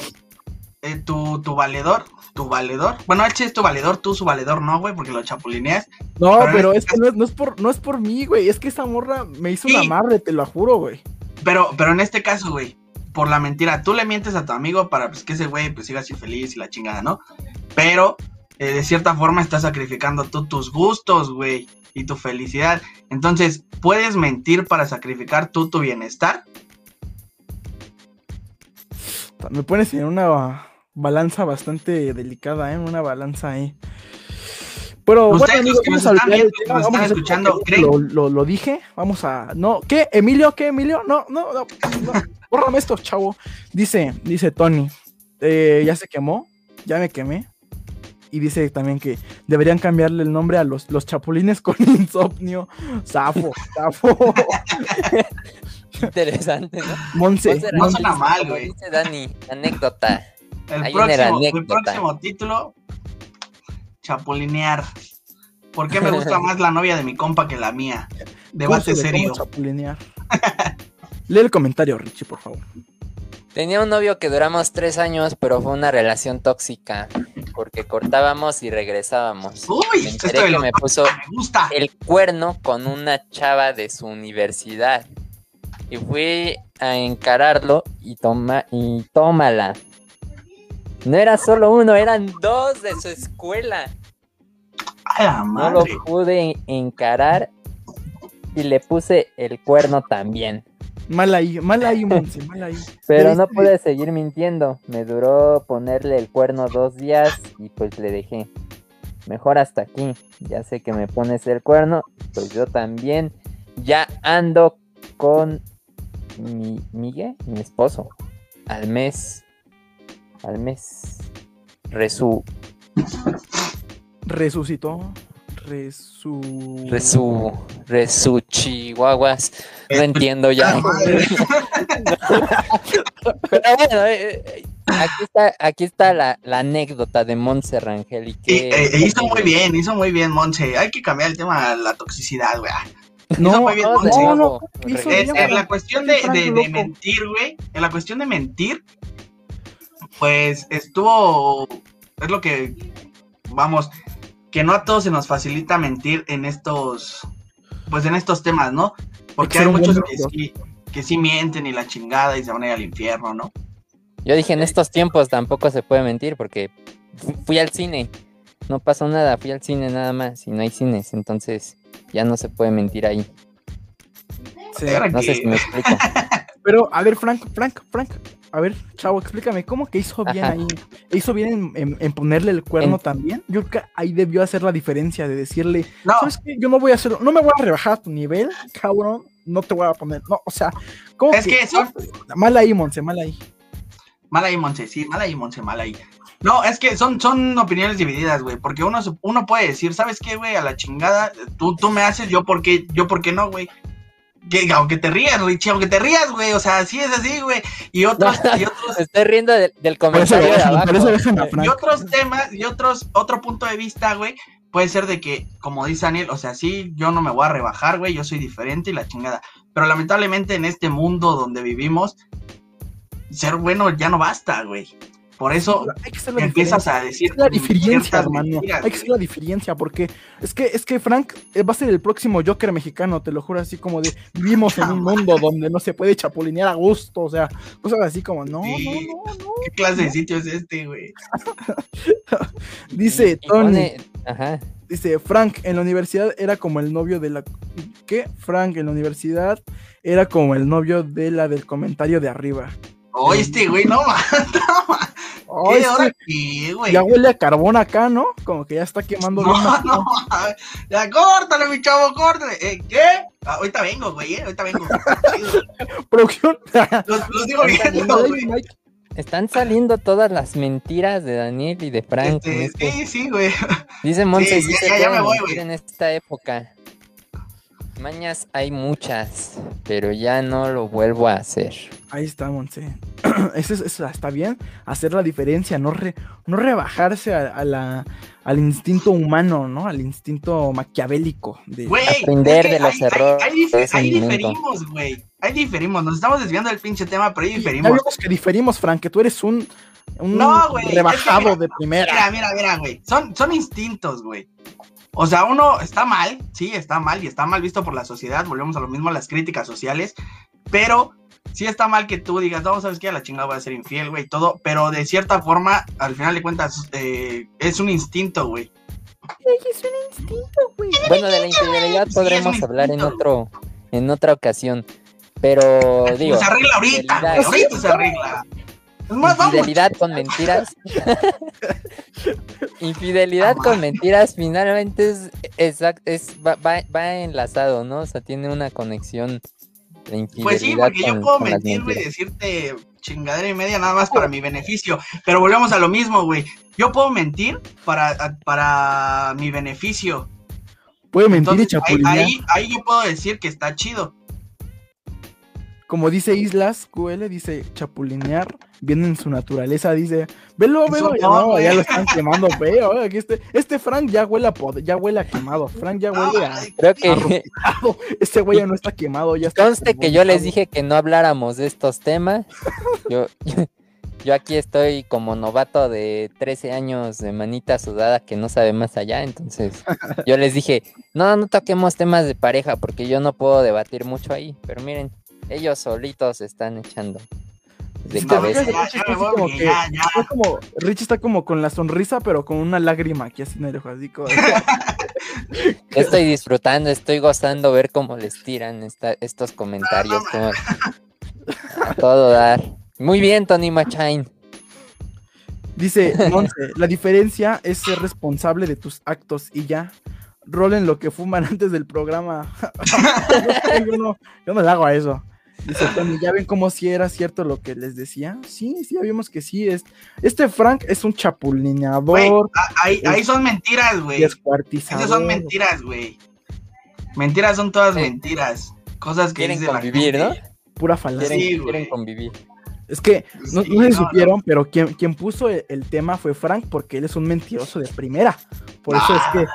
eh, tu, tu valedor, tu valedor, bueno, H es tu valedor, tú su valedor no, güey, porque lo chapulineas. no, pero es que no es, no es por, no es por mí, güey. Es que esa morra me hizo un Sí. amarre, te lo juro, güey. Pero, pero en este caso, güey, por la mentira, tú le mientes a tu amigo para pues, que ese güey pues, siga así feliz y la chingada, ¿no? Pero eh, de cierta forma estás sacrificando tú tus gustos, güey, y tu felicidad. Entonces, ¿puedes mentir para sacrificar tú tu bienestar? Me pones en una balanza bastante delicada, ¿eh? Una balanza ahí. Pero Ustedes, bueno, que amigos, nos están viendo, tema, nos están escuchando, que. Lo, lo- lo dije, vamos a... No, ¿qué? ¿Emilio? ¿Qué, Emilio? No, no, no, no. Bórrame esto, chavo. Dice, dice Tony, eh, ya se quemó, ya me quemé. Y dice también que deberían cambiarle el nombre a los, los chapulines con insomnio. Zafo, Zafo. Interesante, ¿no? Monse, no suena mal, güey. Dice Dani, anécdota. El Ahí próximo, el anécdota. próximo título, chapulinear. ¿Por qué me gusta más la novia de mi compa que la mía? Debate de serio. chapulinear. Lee el comentario, Richie, por favor. Tenía un novio que duramos tres años, pero fue una relación tóxica. Porque cortábamos y regresábamos. Uy, Me enteré que me puso me gusta. el cuerno con una chava de su universidad. Y fui a encararlo y toma y tómala. No era solo uno, eran dos de su escuela. A la No lo pude encarar y le puse el cuerno también. Mal ahí, mal ahí, Monse, mal ahí. Pero no Debiste- pude seguir mintiendo. Me duró ponerle el cuerno dos días y pues le dejé. Mejor hasta aquí. Ya sé que me pones el cuerno, pues yo también ya ando con mi Miguel, mi esposo. Al mes. Al mes. Resu, Resucitó. Resu. resu, resu chihuahuas. No entiendo A la ya. madre. Pero bueno, eh, eh, aquí está, aquí está la, la anécdota de Montse Rangel. Y Y, que, eh, eh, hizo muy bien, hizo muy bien, Monse. Hay que cambiar el tema de la toxicidad, güey. No, Hizo muy bien, no, no, hizo En, bien, en la cuestión de, de- mentir, güey, en la cuestión de mentir, pues estuvo, es lo que, vamos, que no a todos se nos facilita mentir en estos, pues en estos temas, ¿no? Porque Hay muchos que sí, que sí mienten y la chingada y se van a ir al infierno, ¿no? Yo dije, en estos tiempos tampoco se puede mentir porque fu- fui al cine. No pasó nada, fui al cine nada más y no hay cines, entonces ya no se puede mentir ahí. Sí. No sé si me explico. Pero, a ver, Frank, Frank, Frank. A ver, chavo, explícame, ¿cómo que hizo bien Ajá. ahí? ¿Hizo bien en, en- en ponerle el cuerno En- también? Yo creo que ahí debió hacer la diferencia de decirle, No, ¿sabes qué? Yo no voy a hacerlo, no me voy a rebajar a tu nivel, cabrón, no te voy a poner, no, o sea, ¿cómo es que son, Mal ahí, Monse, mal ahí. Mal ahí, Monse, sí, mal ahí, Monse, mal ahí. No, es que son, son opiniones divididas, güey, porque uno, uno puede decir, ¿sabes qué, güey? A la chingada, tú, tú me haces, yo por qué, yo por qué no, güey. Que, aunque te rías, Richie, aunque te rías, güey, o sea, sí es así, güey. Y otros, y otros, estoy riendo del, del Por eso comentario de abajo. y otros temas, y otros, otro punto de vista, güey, puede ser de que, como dice Daniel, o sea, sí, yo no me voy a rebajar, güey, yo soy diferente y la chingada. Pero lamentablemente en este mundo donde vivimos, ser bueno ya no basta, güey. Por eso Hay que hacer la empiezas a decir la diferencia, hermano. mentiras, Hay que hacer la diferencia porque es que es que Frank eh, va a ser el próximo Joker mexicano, te lo juro, así como de vivimos en un mundo donde no se puede chapulinear a gusto, o sea, cosas así como no, Sí. no, no, no. ¿Qué clase de sitio es este, güey? Dice Tony, ajá. dice Frank en la universidad era como el novio de la ¿qué? Frank en la universidad era como el novio de la del comentario de arriba. Oye, este güey, no, no, ¿Qué güey? ya huele a carbón acá, ¿no? Como que ya está quemando bien No, machín. no, ya córtale, mi chavo, córtale. Eh, ¿Qué? Ah, ahorita vengo, güey, eh, ahorita vengo. Producción. Los, los digo viendo, güey. Están saliendo todas las mentiras de Daniel y de Frank. Este, este- sí, sí, güey. Dice Monse, Sí, ya- ya- me voy, güey. en esta época. Mañas hay muchas, pero ya no lo vuelvo a hacer. Ahí está, Monse. Eso, es- eso está bien, hacer la diferencia, no, re- no rebajarse a, a la, al instinto humano, ¿no? Al instinto maquiavélico de Güey, Aprender de los ahí- errores Ahí, diferimos, güey. Ahí diferimos. Nos estamos desviando del pinche tema, pero ahí Ya diferimos. vimos que diferimos, Frank, que tú eres un, un No, güey, es que rebajado mira, de primera. Mira, mira, mira, güey. Son, son instintos, güey. O sea, uno está mal, sí, está mal y está mal visto por la sociedad. Volvemos a lo mismo, las críticas sociales. Pero sí está mal que tú digas, no, sabes qué, a la chingada voy a ser infiel, güey, todo. Pero de cierta forma, al final de cuentas, eh, es un instinto, güey. Bueno, de la infidelidad podremos es un hablar en instinto. otro, en otra ocasión. Pero digo, se arregla ahorita, güey. Ahorita se arregla. Más, vamos. infidelidad con mentiras. infidelidad con mentiras finalmente es exact, es va, va, va enlazado, ¿no? O sea, tiene una conexión de infidelidad Pues sí, porque yo puedo con las mentir, güey, mentiras. decirte chingadera y media nada más para mi beneficio. Pero volvemos a lo mismo, güey. Yo puedo mentir para, para mi beneficio. Puede mentir y ahí, ahí, ahí yo puedo decir que está chido. Como dice Islas QL, dice chapulinear, viene en su naturaleza, dice, velo, velo, ya, no, ya lo están quemando, veo, aquí este, este Frank ya huele a pod- ya huele a quemado, Frank ya huele a, Creo que este güey ya no está quemado, ya está conste que yo les dije que no habláramos de estos temas. Yo, yo aquí estoy como novato de 13 años de manita sudada que no sabe más allá, entonces yo les dije, no, no toquemos temas de pareja porque yo no puedo debatir mucho ahí, pero miren, ellos solitos se están echando de cabeza. Richie está así como güey, que- ya, ya. está como, Rich está como con la sonrisa, pero con una lágrima aquí así en el ojo, así como- Estoy disfrutando, estoy gozando ver cómo les tiran esta- estos comentarios. como- a todo dar. Muy bien, Tony Machain. Dice Monse, la diferencia es ser responsable de tus actos y ya. Rolen lo que fuman antes del programa. yo, no, yo no le hago a eso. Dice Tony, ¿ya ven cómo si era cierto lo que les decía? Sí, sí, ya vimos que sí. Es, este Frank es un chapulineador, ahí, ahí son mentiras, güey. Esas son mentiras, güey. Mentiras son todas Sí. mentiras. Cosas que Quieren dice la convivir, gente. Pura falacia. Quieren, Sí, quieren güey. convivir. Es que no, Sí, no. supieron, pero quien, quien puso el, el tema fue Frank porque él es un mentiroso de primera. Por eso es que.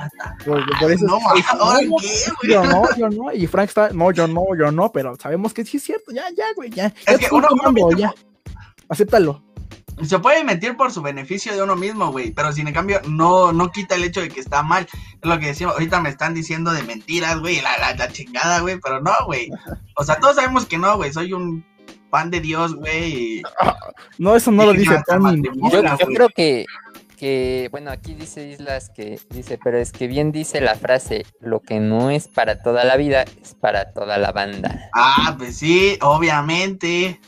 Por, por eso No, es ahora qué, yo no, yo no. Y Frank está, no, yo no, yo no, pero sabemos que sí es cierto. Ya, ya, güey, ya. Es que uno- miente ya. Acéptalo. Se puede mentir por su beneficio de uno mismo, güey, pero sin en cambio no, no quita el hecho de que está mal. Es lo que decimos, ahorita me están diciendo de mentiras, güey, la, la, la chingada, güey, pero no, güey. O sea, todos sabemos que no, güey, soy un pan de Dios, güey. No, eso no lo dice matrimonio. Yo, creo que, que, bueno, aquí dice Islas que dice, pero es que bien dice la frase, lo que no es para toda la vida es para toda la banda. Ah, pues sí, obviamente.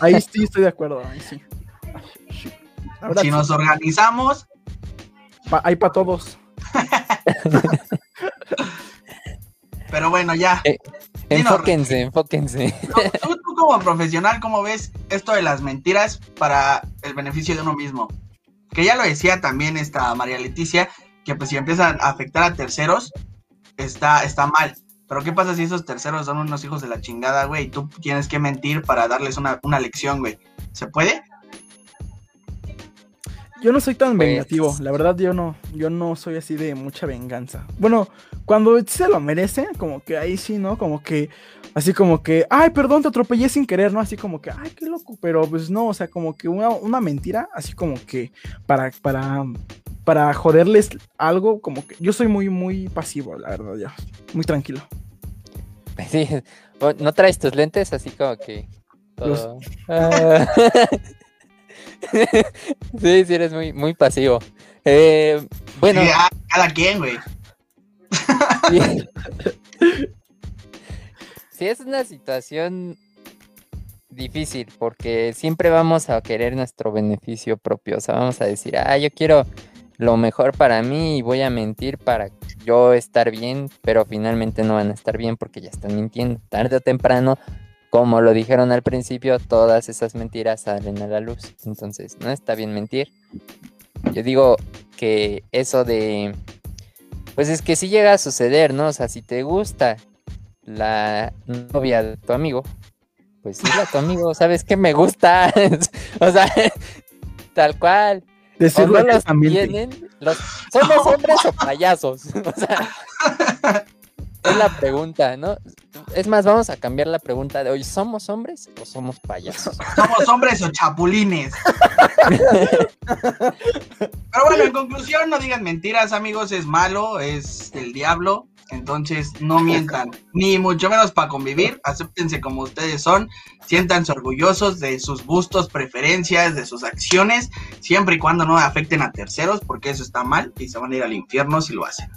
Ahí sí estoy de acuerdo. Ahí sí. Si sí. nos organizamos, Pa- hay para todos. pero bueno, ya. Eh, Enfóquense, enfóquense. Tú, tú- tú como profesional, ¿cómo ves esto de las mentiras para el beneficio de uno mismo? Que ya lo decía también esta María Leticia, que pues si empiezan a afectar a terceros, está, está mal. Pero ¿qué pasa si esos terceros son unos hijos de la chingada, güey? Y tú tienes que mentir para darles una, una lección, güey. ¿Se puede? Yo no soy tan Pues- vengativo, la verdad yo no, yo no soy así de mucha venganza. Bueno, cuando se lo merece, como que ahí sí, ¿no? Como que, así como que, ay, perdón, te atropellé sin querer, ¿no? Así como que, ay, qué loco, pero pues no, o sea, como que una, una mentira, así como que para, para, para joderles algo, como que yo soy muy, muy pasivo, la verdad, ya, muy tranquilo. Sí, ¿no traes tus lentes? Así como que... Todo- Ah. sí, sí, eres muy, muy pasivo. Eh, bueno, Sí, ah, cada quien, güey. Sí, es una situación difícil porque siempre vamos a querer nuestro beneficio propio. O sea, vamos a decir, ah, yo quiero lo mejor para mí y voy a mentir para yo estar bien, pero finalmente no van a estar bien porque ya están mintiendo. Tarde o temprano, como lo dijeron al principio, todas esas mentiras salen a la luz. Entonces, no está bien mentir. Yo digo que eso de... Pues es que sí llega a suceder, ¿no? O sea, si te gusta la novia de tu amigo, pues dile a tu amigo, ¿sabes qué me gusta? o sea, tal cual. O no los tienen Los, ¿Somos hombres o payasos? O sea, es la pregunta, ¿no? Es más, vamos a cambiar la pregunta de hoy. ¿Somos hombres o somos payasos? ¿Somos hombres o chapulines? Pero bueno, en conclusión, no digan mentiras, amigos. Es malo, es el diablo. Entonces, no mientan, ni mucho menos para convivir. Acéptense como ustedes son. Siéntanse orgullosos de sus gustos, preferencias, de sus acciones, siempre y cuando no afecten a terceros, porque eso está mal y se van a ir al infierno si lo hacen.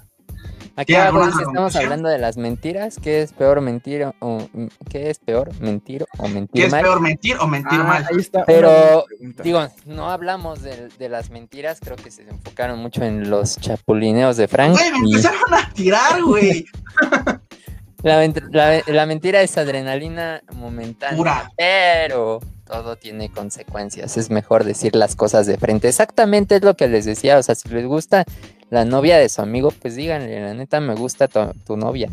Aquí ¿Tiene alguna estamos hablando de las mentiras. ¿Qué es peor mentir o qué es peor mentir o mentir ¿Qué es peor, mentir o mentir Ah, mal? ahí está. Pero. Digo, no hablamos de, de las mentiras, creo que se enfocaron mucho en los chapulineos de Frank. Güey, me y empezaron a tirar, güey. la, la- la mentira es adrenalina momentánea, Pura. pero todo tiene consecuencias. Es mejor decir las cosas de frente. Exactamente es lo que les decía. O sea, si les gusta la novia de su amigo, pues díganle, la neta me gusta tu, tu novia.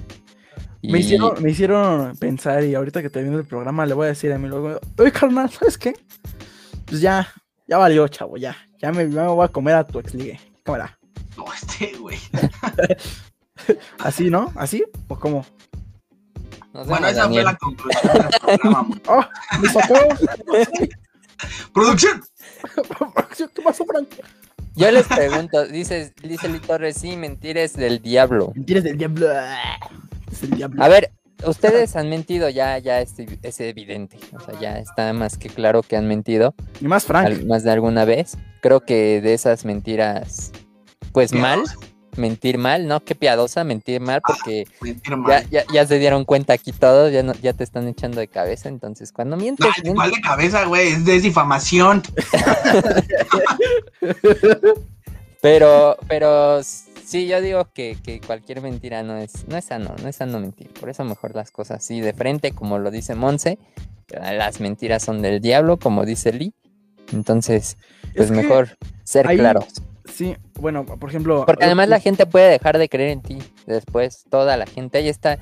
Me, Y- hicieron, me hicieron pensar y ahorita que termine el programa le voy a decir a mi luego, oye carnal, ¿sabes qué? Pues ya, ya valió, chavo, ya. Ya me, ya me voy a comer a tu ex ligue. Cámara. No, este, güey. ¿Así, no? ¿Así? ¿O cómo? Bueno, esa fue la conclusión del programa. mo- ¡Oh! ¡Me sacó! ¡Producción! ¿Qué pasó, Frank? Yo les pregunto, dice, dice Lee Torres, sí, mentir es del diablo. Mentiras del diablo. Es el diablo. A ver, ustedes han mentido, ya, ya es, es evidente. O sea, ya está más que claro que han mentido, Y más Frank. al- más de alguna vez. Creo que de esas mentiras, pues mal, mentir mal, ¿no? Qué piadosa, mentir mal, porque Mentir ya, mal. ya, ya se dieron cuenta aquí todos, ya, no- ya te están echando de cabeza. Entonces, cuando mientes. ¿Cuál de cabeza, güey? Es de difamación. Pero, pero sí, yo digo que, que cualquier mentira no es, no es sano, no es sano mentir. Por eso mejor las cosas así de frente, como lo dice Monse. Las mentiras son del diablo, como dice Lee. Entonces, pues Es que mejor ser ahí- claros. Sí, bueno, por ejemplo. Porque además la eh, gente puede dejar de creer en ti después, toda la gente. Ahí está.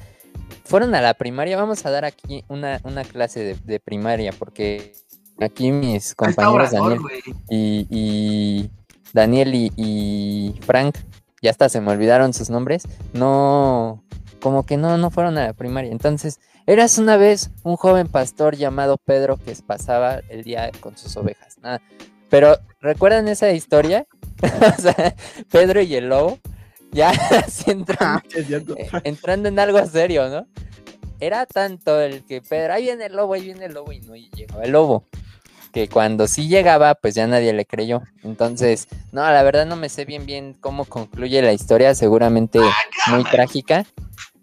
Fueron a la primaria, vamos a dar aquí una, una clase de, de primaria, porque aquí mis compañeros Daniel y, y Daniel y, y Frank, ya hasta se me olvidaron sus nombres, no, como que no, no fueron a la primaria. Entonces, eras una vez un joven pastor llamado Pedro que pasaba el día con sus ovejas. Nada. Pero, ¿recuerdan esa historia? o sea, Pedro y el lobo, ya entrando, Ah, eh, entrando en algo serio, ¿no? Era tanto el que Pedro, ahí viene el lobo, ahí viene el lobo, y no llegó el lobo. Que cuando sí llegaba, pues ya nadie le creyó. Entonces, no, la verdad no me sé bien bien cómo concluye la historia, seguramente muy trágica,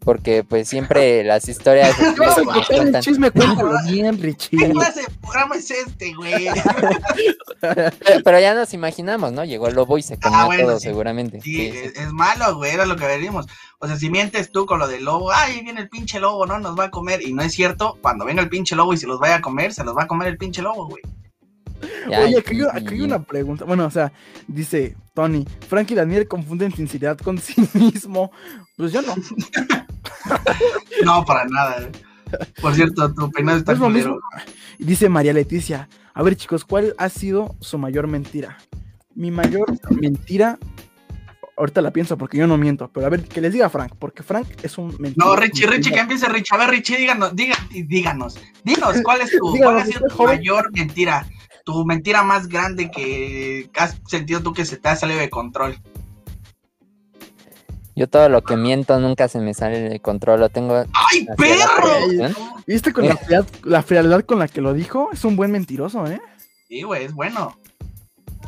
porque pues siempre las historias ¿Qué vas a contar chisme? Cuéntalo bien, ¿Qué Richie. clase de programa es este, güey? pero, pero ya nos imaginamos, ¿no? Llegó el lobo y se comió Ah, bueno, todo, sí. seguramente. Sí, Sí, sí. es, es malo, güey, era lo que venimos. O sea, si mientes tú con lo del lobo, ay, ahí viene el pinche lobo, ¿no? Nos va a comer. Y no es cierto, cuando venga el pinche lobo y se los vaya a comer, se los va a comer el pinche lobo, güey. Ya, Oye, aquí, hay- aquí hay y- una pregunta. Bueno, o sea, dice Tony, Frank y Daniel confunden sinceridad con sí mismo. Pues yo no. No, para nada. güey. Por cierto, tu peinado está Es lo culero. mismo. Y dice María Leticia, a ver chicos, ¿cuál ha sido su mayor mentira? Mi mayor mentira, ahorita la pienso porque yo no miento, pero a ver, que les diga Frank, porque Frank es un mentiroso. No, Richie, Richie, que empiece Richie. A ver, Richie, díganos, diga, díganos, dinos, ¿cuál es tu, Díganos, cuál ha sido tu joven. mayor mentira? Tu mentira más grande que has sentido tú que se te ha salido de control. Yo todo lo que miento nunca se me sale de control, lo tengo ¡Ay, perro! ¿Viste con la frialdad, la frialdad con la que lo dijo? Es un buen mentiroso, ¿eh? Sí, güey, es bueno.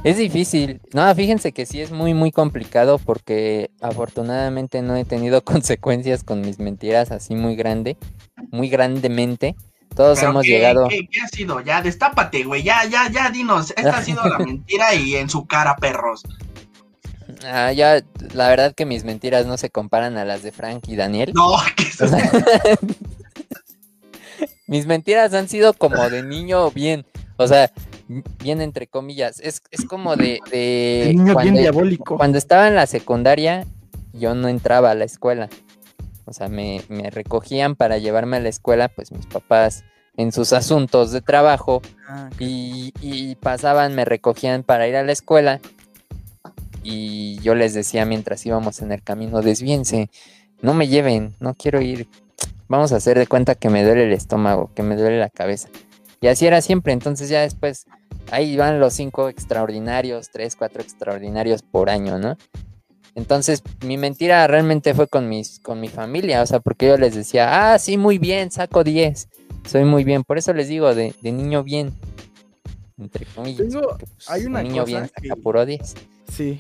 Es difícil. No, fíjense que sí es muy, muy complicado porque afortunadamente no he tenido consecuencias con mis mentiras así muy grande, muy grandemente. Todos Pero hemos ¿qué, llegado. ¿qué, qué ha sido? Ya, destápate, güey. Ya, ya, ya, dinos. Esta ha sido la mentira y en su cara, perros. Ah, ya, la verdad que mis mentiras no se comparan a las de Frank y Daniel. No, que eso- Mis mentiras han sido como de niño bien, o sea, bien entre comillas. Es, es como de, de El niño bien diabólico. cuando estaba en la secundaria, yo no entraba a la escuela. O sea, me, me recogían para llevarme a la escuela, pues mis papás en sus asuntos de trabajo Ah, y, y pasaban, me recogían para ir a la escuela. y yo les decía mientras íbamos en el camino, desvíense, no me lleven, no quiero ir, vamos a hacer de cuenta que me duele el estómago, que me duele la cabeza. Y así era siempre, entonces ya después ahí van los cinco extraordinarios, tres, cuatro extraordinarios por año, ¿no? Entonces mi mentira realmente fue con, mis, con mi familia, o sea, porque yo les decía, ah, sí, muy bien, saco 10, soy muy bien, por eso les digo, de, niño bien, entre comillas. Pues, hay una niño bien saca puro 10. Sí,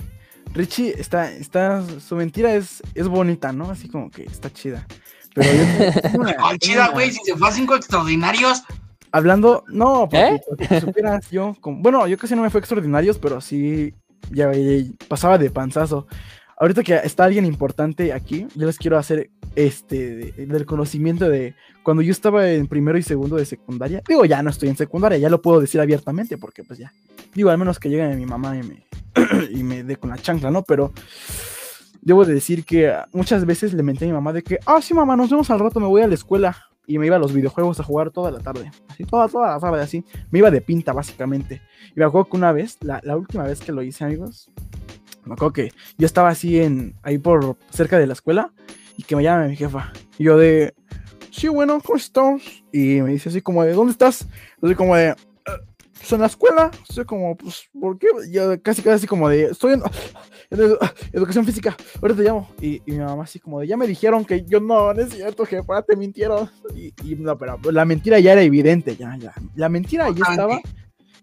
Richie está, está, su mentira es, es bonita, ¿no? Así como que está chida. Pero yo, chida, güey, si se fue a cinco extraordinarios. Hablando, no, porque, ¿Eh? supieras yo, bueno, yo casi no me fue extraordinarios, pero sí ya, pasaba de panzazo. Ahorita que está alguien importante aquí, yo les quiero hacer este del conocimiento de cuando yo estaba en primero y segundo de secundaria. Digo, ya no estoy en secundaria, ya lo puedo decir abiertamente porque pues ya. Digo, al menos que llegue mi mamá y me, y me dé con la chancla, ¿no? Pero debo de decir que muchas veces le menté a mi mamá de que, ah, sí, mamá, nos vemos al rato, me voy a la escuela. Y me iba a los videojuegos a jugar toda la tarde. Así, toda, toda la tarde, así. Me iba de pinta, básicamente. Y me acuerdo que una vez, la, la última vez que lo hice, amigos, me acuerdo que yo estaba así en, ahí por cerca de la escuela y que me llama mi jefa. Y yo de, sí, bueno, ¿cómo estás? Y me dice así como de, ¿dónde estás? Yo como de, pues en la escuela, estoy como, pues, ¿por qué? Yo casi, casi como de, estoy en, educación física, ahora te llamo. Y, mi mamá así como de, ya me dijeron que yo no, no es cierto, para te mintieron. Y, no, pero la mentira ya era evidente, ya, ya. La mentira ahí estaba.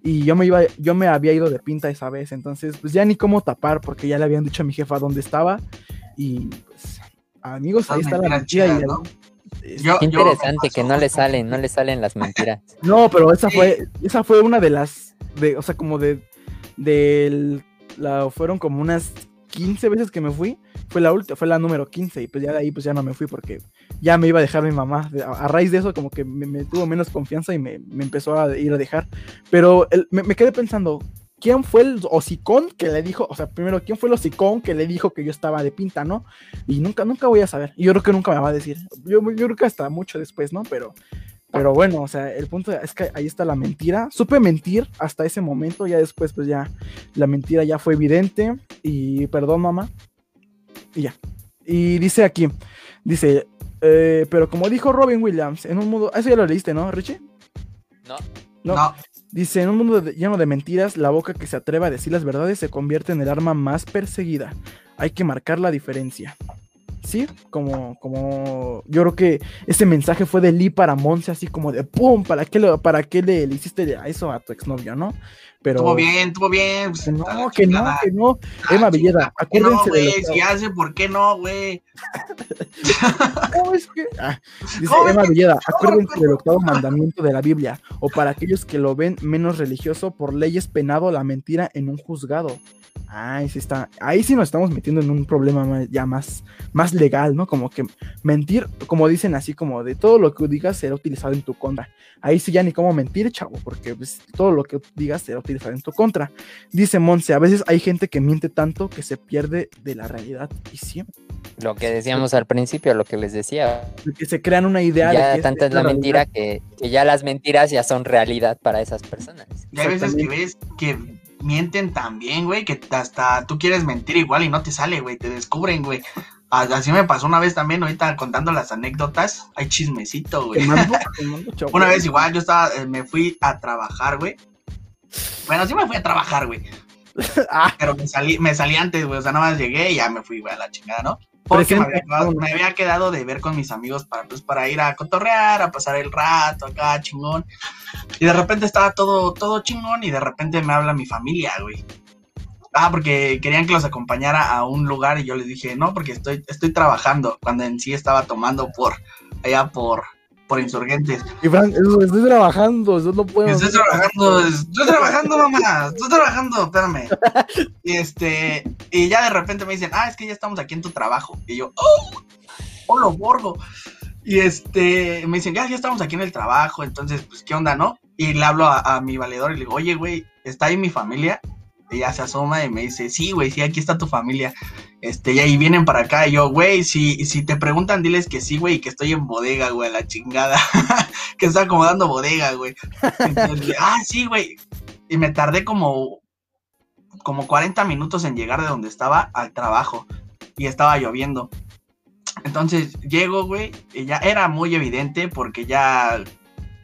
Y yo me iba, yo me había ido de pinta esa vez, entonces, pues ya ni cómo tapar, porque ya le habían dicho a mi jefa dónde estaba. Y pues, amigos, ahí está la mentira. y, Qué interesante que no le salen, no le salen las mentiras. No, pero esa fue, esa fue una de las, de, o sea, como de, del, la, fueron como unas 15 veces que me fui, fue la última, fue la número 15 y pues ya de ahí pues ya no me fui porque ya me iba a dejar mi mamá. A, raíz de eso como que me, tuvo menos confianza y me, empezó a ir a dejar. Pero me, me, quedé pensando, quién fue el hocicón que le dijo, o sea, primero, quién fue el hocicón que le dijo que yo estaba de pinta, ¿no? Y nunca, nunca voy a saber. Y yo creo que nunca me va a decir. Yo, yo creo que hasta mucho después, ¿no? Pero, pero bueno, o sea, el punto es que ahí está la mentira. Supe mentir hasta ese momento, ya después, pues ya, la mentira ya fue evidente. Y perdón, mamá. Y ya. Y dice aquí, dice, eh, pero como dijo Robin Williams, en un mundo, eso ya lo leíste, ¿no, Richie? No. No. Dice, en un mundo lleno de mentiras, la boca que se atreva a decir las verdades se convierte en el arma más perseguida. Hay que marcar la diferencia. Sí, como, como, yo creo que ese mensaje fue de Lee para Monse, así como de ¡pum! ¿Para qué, para qué le, le hiciste eso a tu exnovio, no? Pero... Estuvo bien, estuvo bien. Pues, no, que no, que no. Emma Villeda, acuérdense de lo Si hace, ¿por qué no, güey? ¿Cómo es que? Ah, dice Emma Villeda, acuérdense del octavo mandamiento de la Biblia, o para aquellos que lo ven menos religioso, por leyes penado la mentira en un juzgado. Ahí sí está, ahí sí nos estamos metiendo en un problema ya más, más legal, ¿no? Como que mentir, como dicen así, como de todo lo que digas será utilizado en tu contra. Ahí sí ya ni cómo mentir, chavo, porque pues, todo lo que digas será utilizado en tu contra. Dice Monse, a veces hay gente que miente tanto que se pierde de la realidad y siempre. Lo que decíamos al principio, lo que les decía. Que se crean una idea. Ya de tanta es la mentira que, que, ya las mentiras ya son realidad para esas personas. Y hay veces que ves que mienten también, güey, que hasta tú quieres mentir igual y no te sale, güey, te descubren, güey. Así me pasó una vez también, ahorita contando las anécdotas, hay chismecito, güey. una vez igual, yo estaba, eh, me fui a trabajar, güey. Bueno, sí me fui a trabajar, güey. Ah. Pero me salí, me salí antes, güey, o sea, nada más llegué y ya me fui, güey, a la chingada, ¿no? Porque me había, quedado de ver con mis amigos para, pues, para ir a cotorrear, a pasar el rato acá, chingón. Y de repente estaba todo, todo chingón y de repente me habla mi familia, güey. Ah, porque querían que los acompañara a un lugar y yo les dije, no, porque estoy, estoy trabajando, cuando en sí estaba tomando por, allá por, por insurgentes. Y Frank, estoy trabajando, eso no puedo. Estoy trabajando, estoy trabajando, mamá, estoy trabajando, espérame. y este, y ya de repente me dicen, ah, es que ya estamos aquí en tu trabajo. Y yo, oh, hola, borgo. Y este, me dicen, ya, ya estamos aquí en el trabajo, entonces, pues, ¿qué onda, no? Y le hablo a, a mi valedor y le digo, oye, güey, ¿está ahí mi familia? Ella se asoma y me dice, sí, güey, sí, aquí está tu familia. Este, y ahí vienen para acá. Y yo, güey, si, si te preguntan, diles que sí, güey, que estoy en bodega, güey, la chingada. que está acomodando bodega, güey. ah, sí, güey. Y me tardé como como 40 minutos en llegar de donde estaba al trabajo y estaba lloviendo. Entonces llego, güey, y ya era muy evidente porque ya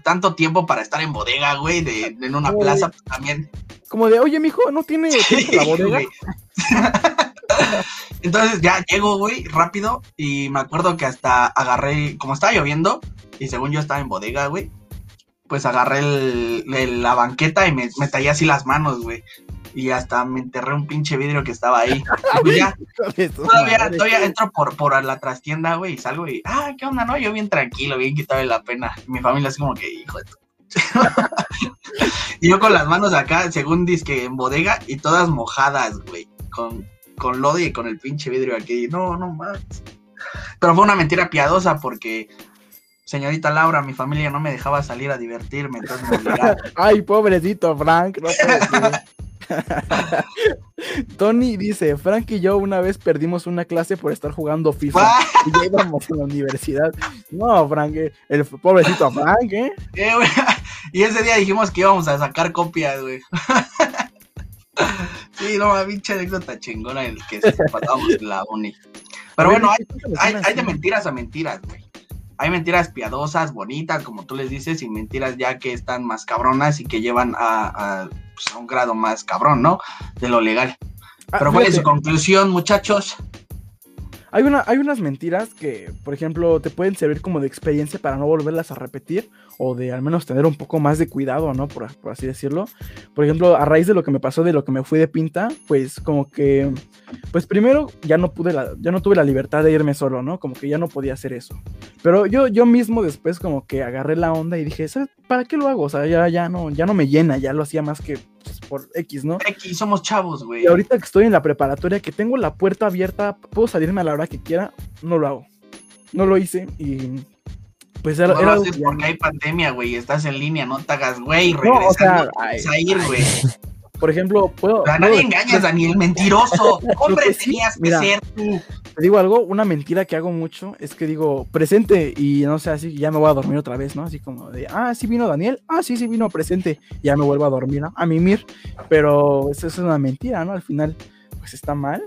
tanto tiempo para estar en bodega, güey, de, en una plaza pues, también. Como de, oye, mijo, ¿no tiene la bodega? Entonces ya llego, güey, rápido y me acuerdo que hasta agarré, como estaba lloviendo y según yo estaba en bodega, güey, pues agarré el, la banqueta y me, me tallé así las manos, güey y hasta me enterré un pinche vidrio que estaba ahí. Pues ya, todavía, todavía entro por, por la trastienda, güey, y salgo y, ah, ¿qué onda? No, yo bien tranquilo, bien quitado de la pena. mi familia es como que, hijo de yo con las manos acá, según que en bodega, y todas mojadas, güey, con, con lodo y con el pinche vidrio aquí. No, no más. Pero fue una mentira piadosa porque señorita Laura, mi familia no me dejaba salir a divertirme, entonces me Ay, pobrecito Frank, no Tony dice, Frank y yo una vez perdimos una clase por estar jugando FIFA y ya íbamos a la universidad. No, Frank, eh, el pobrecito Frank, ¿eh? eh y ese día dijimos que íbamos a sacar copias, güey. sí, no, pinche anécdota chingona en el que se pasamos en la uni. Pero bueno, hay, hay de mentiras a mentiras, güey hay mentiras piadosas, bonitas, como tú les dices, y mentiras ya que están más cabronas y que llevan a, pues, un grado más cabrón, ¿no? De lo legal. Ah, Pero ¿cuál es su conclusión, muchachos? Hay, una, hay unas mentiras que, por ejemplo, te pueden servir como de experiencia para no volverlas a repetir o de al menos tener un poco más de cuidado, ¿no? Por, por, así decirlo. Por ejemplo, a raíz de lo que me pasó, de lo que me fui de pinta, pues como que, pues primero ya no pude, la, ya no tuve la libertad de irme solo, ¿no? Como que ya no podía hacer eso. Pero yo, yo mismo después como que agarré la onda y dije, ¿sabes? ¿Para qué lo hago? O sea, ya, ya, no, ya no me llena, ya lo hacía más que pues, por X, ¿no? X, somos chavos, güey. Y ahorita que estoy en la preparatoria, que tengo la puerta abierta, puedo salirme a la hora que quiera, no lo hago. No lo hice y pues era, no lo porque hay pandemia, güey, estás en línea, no te hagas, güey, no, o sea, a ir, güey. Por ejemplo, puedo. A nadie engañas, Daniel, mentiroso. Hombre, tenías que ser tú. Te digo algo, una mentira que hago mucho es que digo presente y no sé, así ya me voy a dormir otra vez, ¿no? Así como de, ah, sí vino Daniel, ah, sí, sí vino presente, ya me vuelvo a dormir, ¿no? A mimir, pero eso es una mentira, ¿no? Al final, pues está mal.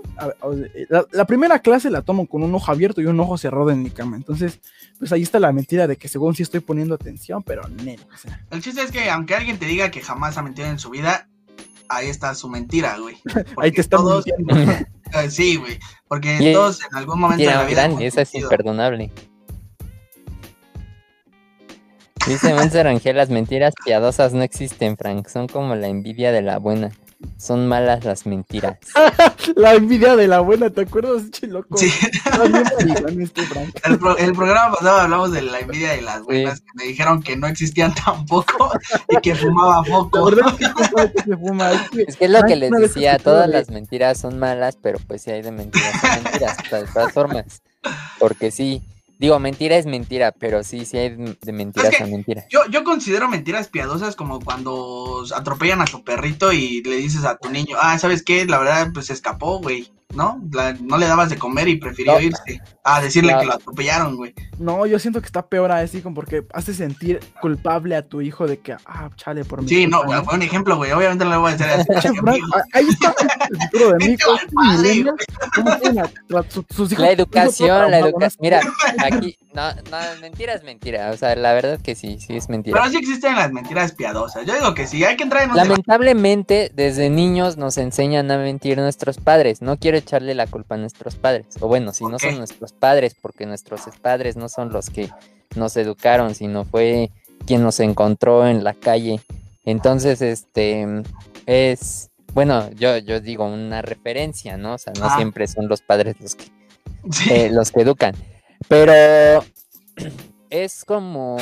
La, primera clase la tomo con un ojo abierto y un ojo cerrado en mi cama, entonces, pues ahí está la mentira de que según sí estoy poniendo atención, pero no. El chiste es que aunque alguien te diga que jamás ha mentido en su vida, ahí está su mentira, güey. ahí te están todos, sí, güey. Porque todos en algún momento de la vida. esa es imperdonable. Dice Monser Ángel, las mentiras piadosas no existen, Frank. Son como la envidia de la buena. Son malas las mentiras. la envidia de la buena, ¿te acuerdas, chiloco? Sí. Este, el, programa pasado hablamos de la envidia de las buenas, que me dijeron que no existían tampoco y que fumaba poco. es que es lo que les decía, todas las mentiras son malas, pero pues sí hay de mentiras a mentiras, de todas formas. Porque sí, Digo, mentira es mentira, pero sí, sí hay de mentiras a mentiras. Yo, yo considero mentiras piadosas como cuando atropellan a tu perrito y le dices a tu niño, ah, ¿sabes qué? La verdad, pues se escapó, güey. ¿No? no le dabas de comer y prefirió irse a decirle que lo atropellaron, güey. No, yo siento que está peor así, como porque hace sentir culpable a tu hijo de que, ah, chale, por mí. Sí, no, fue un ejemplo, güey. Obviamente no le voy a decir así. ahí está el futuro de mí. La educación, la educación. Mira, aquí, no, no, mentira es mentira. O sea, la verdad que sí, sí es mentira. Pero sí existen las mentiras piadosas. Yo digo que sí, hay que entrar en un Lamentablemente, desde niños nos enseñan a mentir nuestros padres. No quiero echarle la culpa a nuestros padres. O bueno, si no son nuestros padres, porque nuestros padres no son los que nos educaron, sino fue quien nos encontró en la calle. Entonces, este es, bueno, yo, yo digo una referencia, ¿no? O sea, no siempre son los padres los que, eh, los que educan. Pero es como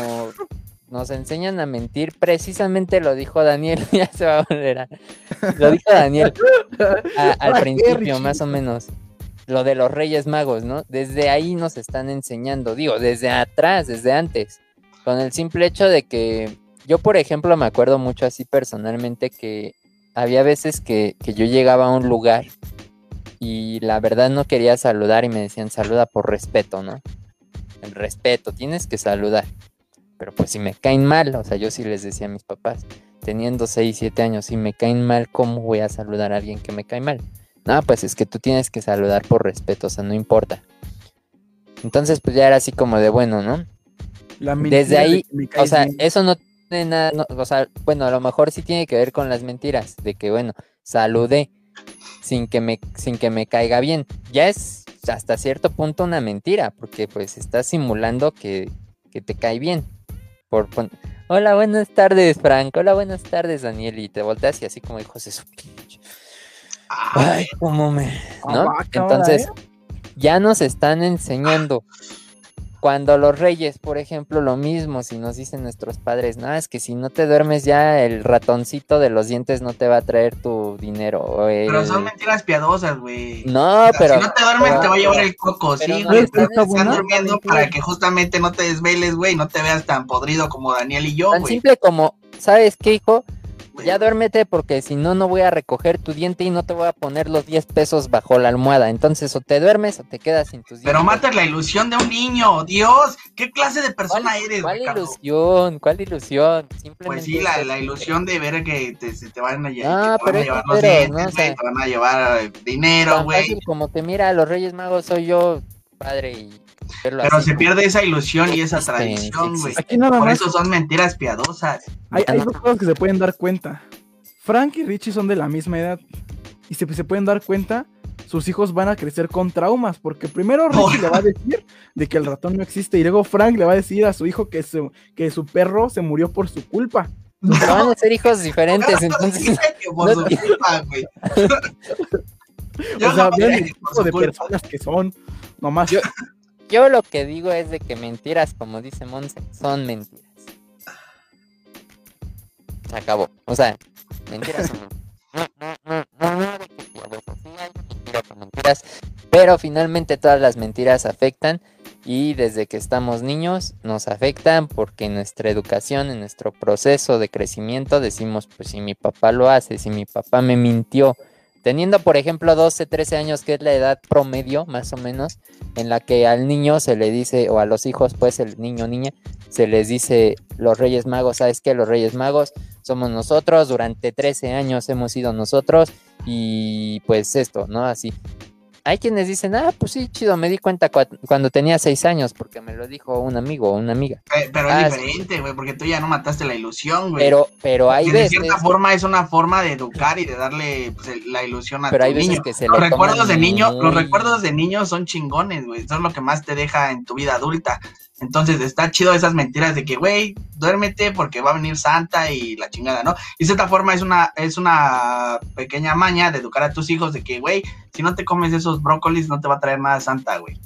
nos enseñan a mentir, precisamente lo dijo Daniel, ya se va a volver a... Lo dijo Daniel al principio, más o menos. Lo de los Reyes Magos, ¿no? Desde ahí nos están enseñando, digo, desde atrás, desde antes. Con el simple hecho de que yo, por ejemplo, me acuerdo mucho así personalmente que había veces que, que yo llegaba a un lugar y la verdad no quería saludar y me decían saluda por respeto, ¿no? El respeto, tienes que saludar pero pues si me caen mal, o sea, yo sí les decía a mis papás, teniendo 6, 7 años y me caen mal, ¿cómo voy a saludar a alguien que me cae mal? No, pues es que tú tienes que saludar por respeto, o sea, no importa. Entonces, pues ya era así como de bueno, ¿no? Desde ahí, o sea, eso no tiene nada, o sea, bueno, a lo mejor sí tiene que ver con las mentiras, de que, bueno, saludé sin que me, sin que me caiga bien. Ya es hasta cierto punto una mentira, porque pues estás simulando que, que te cae bien. Por, Hola, buenas tardes, Frank. Hola, buenas tardes, Daniel. Y te volteas y así como hijos de su pinche. Ay, cómo me. ¿No? Entonces, ya nos están enseñando cuando los reyes, por ejemplo, lo mismo, si nos dicen nuestros padres, no, es que si no te duermes ya el ratoncito de los dientes no te va a traer tu dinero. Pero son mentiras piadosas, güey. No, pero... Si no te duermes te va a llevar el coco, sí, güey. Están, durmiendo para que justamente no te desveles, güey, no te veas tan podrido como Daniel y yo, güey. Tan simple como, ¿sabes qué, hijo? Ya duérmete porque si no, no voy a recoger tu diente y no te voy a poner los 10 pesos bajo la almohada. Entonces, o te duermes o te quedas sin tus dientes. Pero matas la ilusión de un niño, Dios. ¿Qué clase de persona eres, ¿Cuál ilusión? ¿Cuál ilusión? Simplemente pues sí, la, ilusión de ver que te, se te van a, llevar, te van a llevar los dientes, te van a llevar dinero, güey. Como que mira, los Reyes Magos soy yo, padre, y pero se pierde esa ilusión y esa tradición, güey. Por eso son mentiras piadosas. Hay, dos cosas que se pueden dar cuenta. Frank y Richie son de la misma edad. Y si se pueden dar cuenta, sus hijos van a crecer con traumas. Porque primero Richie le va a decir de que el ratón no existe. Y luego Frank le va a decir a su hijo que su, que su perro se murió por su culpa. van a ser hijos diferentes, entonces. por su culpa, güey. o sea, vean el tipo de personas que son. Nomás. Yo, yo lo que digo es de que mentiras, como dice Monse, son mentiras. Se acabó. O sea, mentiras son mentiras. Pero finalmente todas las mentiras afectan y desde que estamos niños nos afectan porque en nuestra educación, en nuestro proceso de crecimiento decimos, pues si mi papá lo hace, si mi papá me mintió, Teniendo, por ejemplo, 12, 13 años, que es la edad promedio, más o menos, en la que al niño se le dice, o a los hijos, pues el niño niña, se les dice los Reyes Magos, ¿sabes qué? Los Reyes Magos somos nosotros, durante 13 años hemos sido nosotros, y pues esto, ¿no? Así hay quienes dicen, ah, pues sí, chido, me di cuenta cuando tenía seis años porque me lo dijo un amigo o una amiga. Pero, es ah, diferente, güey, porque tú ya no mataste la ilusión, güey. Pero, pero hay veces... De cierta forma es una forma de educar y de darle pues, la ilusión a pero tu hay niño. Que se los recuerdos de niño, los recuerdos de niño son chingones, güey. Son lo que más te deja en tu vida adulta. Entonces está chido esas mentiras de que, güey, duérmete porque va a venir Santa y la chingada, ¿no? Y de cierta forma es una, es una pequeña maña de educar a tus hijos de que, güey, si no te comes esos brócolis no te va a traer nada Santa, güey.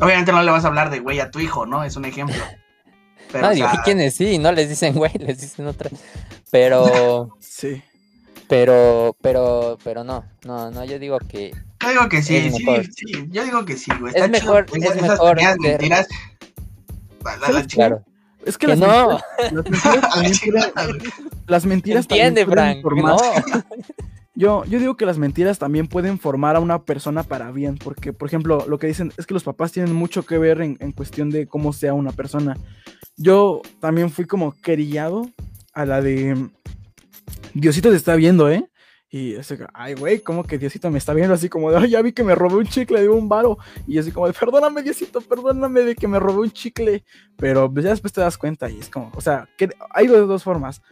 Obviamente no le vas a hablar de güey a tu hijo, ¿no? Es un ejemplo. Pero, no, digo, hay quienes sí, no les dicen güey, les dicen otra. Pero. sí. Pero, pero, pero no, no, no, yo digo que. Yo digo que sí, sí, sí, yo digo que sí, güey. es mejor, es mejor. mentiras claro. Es que, las, no. mentiras, las mentiras, Entiende, Frank, Yo, yo digo que las mentiras también pueden formar a una persona para bien, porque, por ejemplo, lo que dicen es que los papás tienen mucho que ver en, en cuestión de cómo sea una persona. Yo también fui como querillado a la de Diosito te está viendo, ¿eh? Y ese, ay, güey, como que Diosito me está viendo así como de, ay, ya vi que me robé un chicle de un varo. Y así como de, perdóname, Diosito, perdóname de que me robé un chicle. Pero pues, ya después te das cuenta y es como, o sea, que hay de dos formas.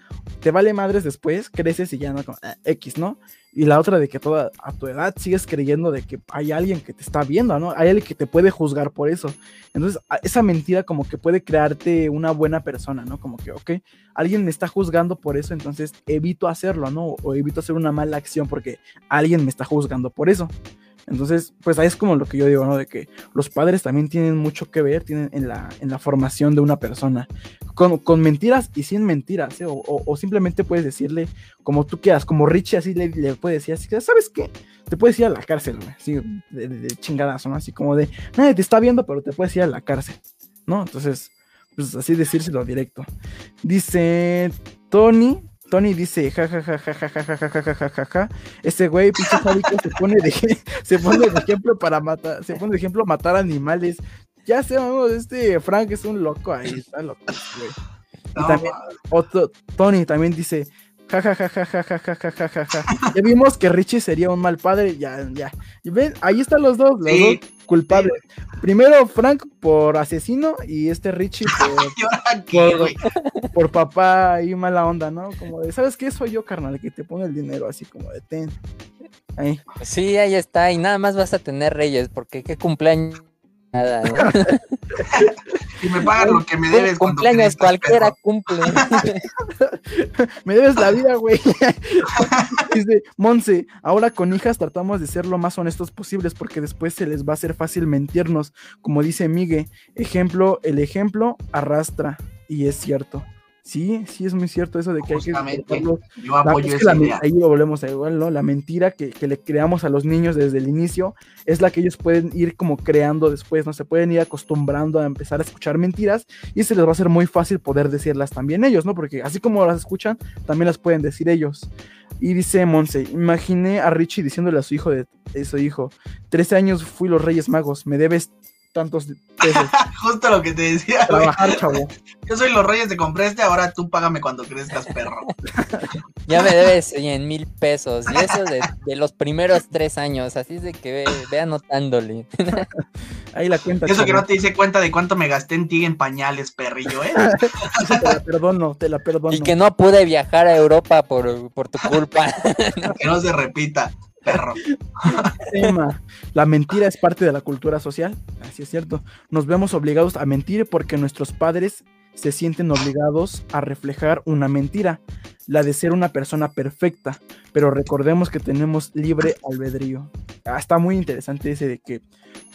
Te vale madres después, creces y ya no, como, ah, X, ¿no? Y la otra de que toda a tu edad sigues creyendo de que hay alguien que te está viendo, ¿no? Hay alguien que te puede juzgar por eso. Entonces, esa mentira como que puede crearte una buena persona, ¿no? Como que, ok, alguien me está juzgando por eso, entonces evito hacerlo, ¿no? O evito hacer una mala acción porque alguien me está juzgando por eso. Entonces, pues ahí es como lo que yo digo, ¿no? De que los padres también tienen mucho que ver tienen en, la, en la formación de una persona. Con, con mentiras y sin mentiras, ¿eh? o, o, simplemente puedes decirle como tú quieras, como Richie así le, le puede decir, así que, ¿sabes qué? Te puedes ir a la cárcel, güey, así de, de, chingadazo, ¿no? Así como de, nadie te está viendo, pero te puedes ir a la cárcel, ¿no? Entonces, pues así decírselo directo. Dice Tony, Tony dice, ja, ja, ja, ja, ja, ja, ja, ja, ja, ja, ja, Ese güey, pinche se pone de, se pone de ejemplo para matar, se pone de ejemplo matar animales. Ya sé, vamos, este Frank es un loco ahí, está loco, güey. Y también, otro, Tony también dice, ja, ja, ja, ja, ja, ja, ja, ja, ja, ja, ja. Ya vimos que Richie sería un mal padre, ya, ya. Y ven, ahí están los dos, los Sí, dos culpables. Primero Frank por asesino y este Richie por, ¿Y por- por papá ahí mala onda, ¿no? Como de, ¿sabes qué? Soy yo, carnal, que te pone el dinero, así como de ten. Ahí. Sí, ahí está. Y nada más vas a tener reyes, porque qué cumpleaños. Nada, ¿no? Si me pagan lo que me debes cumpleaños cualquiera cumple. Me debes la vida, güey. Dice, Monse, ahora con hijas tratamos de ser lo más honestos posibles porque después se les va a hacer fácil mentirnos. Como dice Migue, ejemplo, el ejemplo arrastra. Y es cierto. Sí, sí es muy cierto eso de que hay que Justamente. Yo La- apoyo es que la idea. ahí lo volvemos a igual, ¿no? La mentira que, que le creamos a los niños desde el inicio es la que ellos pueden ir como creando después, ¿no? Se pueden ir acostumbrando a empezar a escuchar mentiras y se les va a hacer muy fácil poder decirlas también ellos, ¿no? Porque así como las escuchan, también las pueden decir ellos. Y dice Monse, imaginé a Richie diciéndole a su hijo de, de su hijo, 13 años fui los Reyes Magos, me debes tantos pesos. Justo lo que te decía, güey. Trabajar, chavo. Yo soy los reyes de compreste, ahora tú págame cuando crezcas, perro. Ya me debes 100 mil pesos. Y eso de, de los primeros tres años. Así es de que ve, ve anotándole. Ahí la cuenta. Y Eso que no te hice cuenta de cuánto me gasté en ti en pañales, perrillo, ¿eh? Eso te la perdono, te la perdono. Y que no pude viajar a Europa por, por tu culpa. Que no se repita, perro. La mentira es parte de la cultura social, así es cierto. Nos vemos obligados a mentir porque nuestros padres se sienten obligados a reflejar una mentira, la de ser una persona perfecta, pero recordemos que tenemos libre albedrío. Ah, está muy interesante ese de que,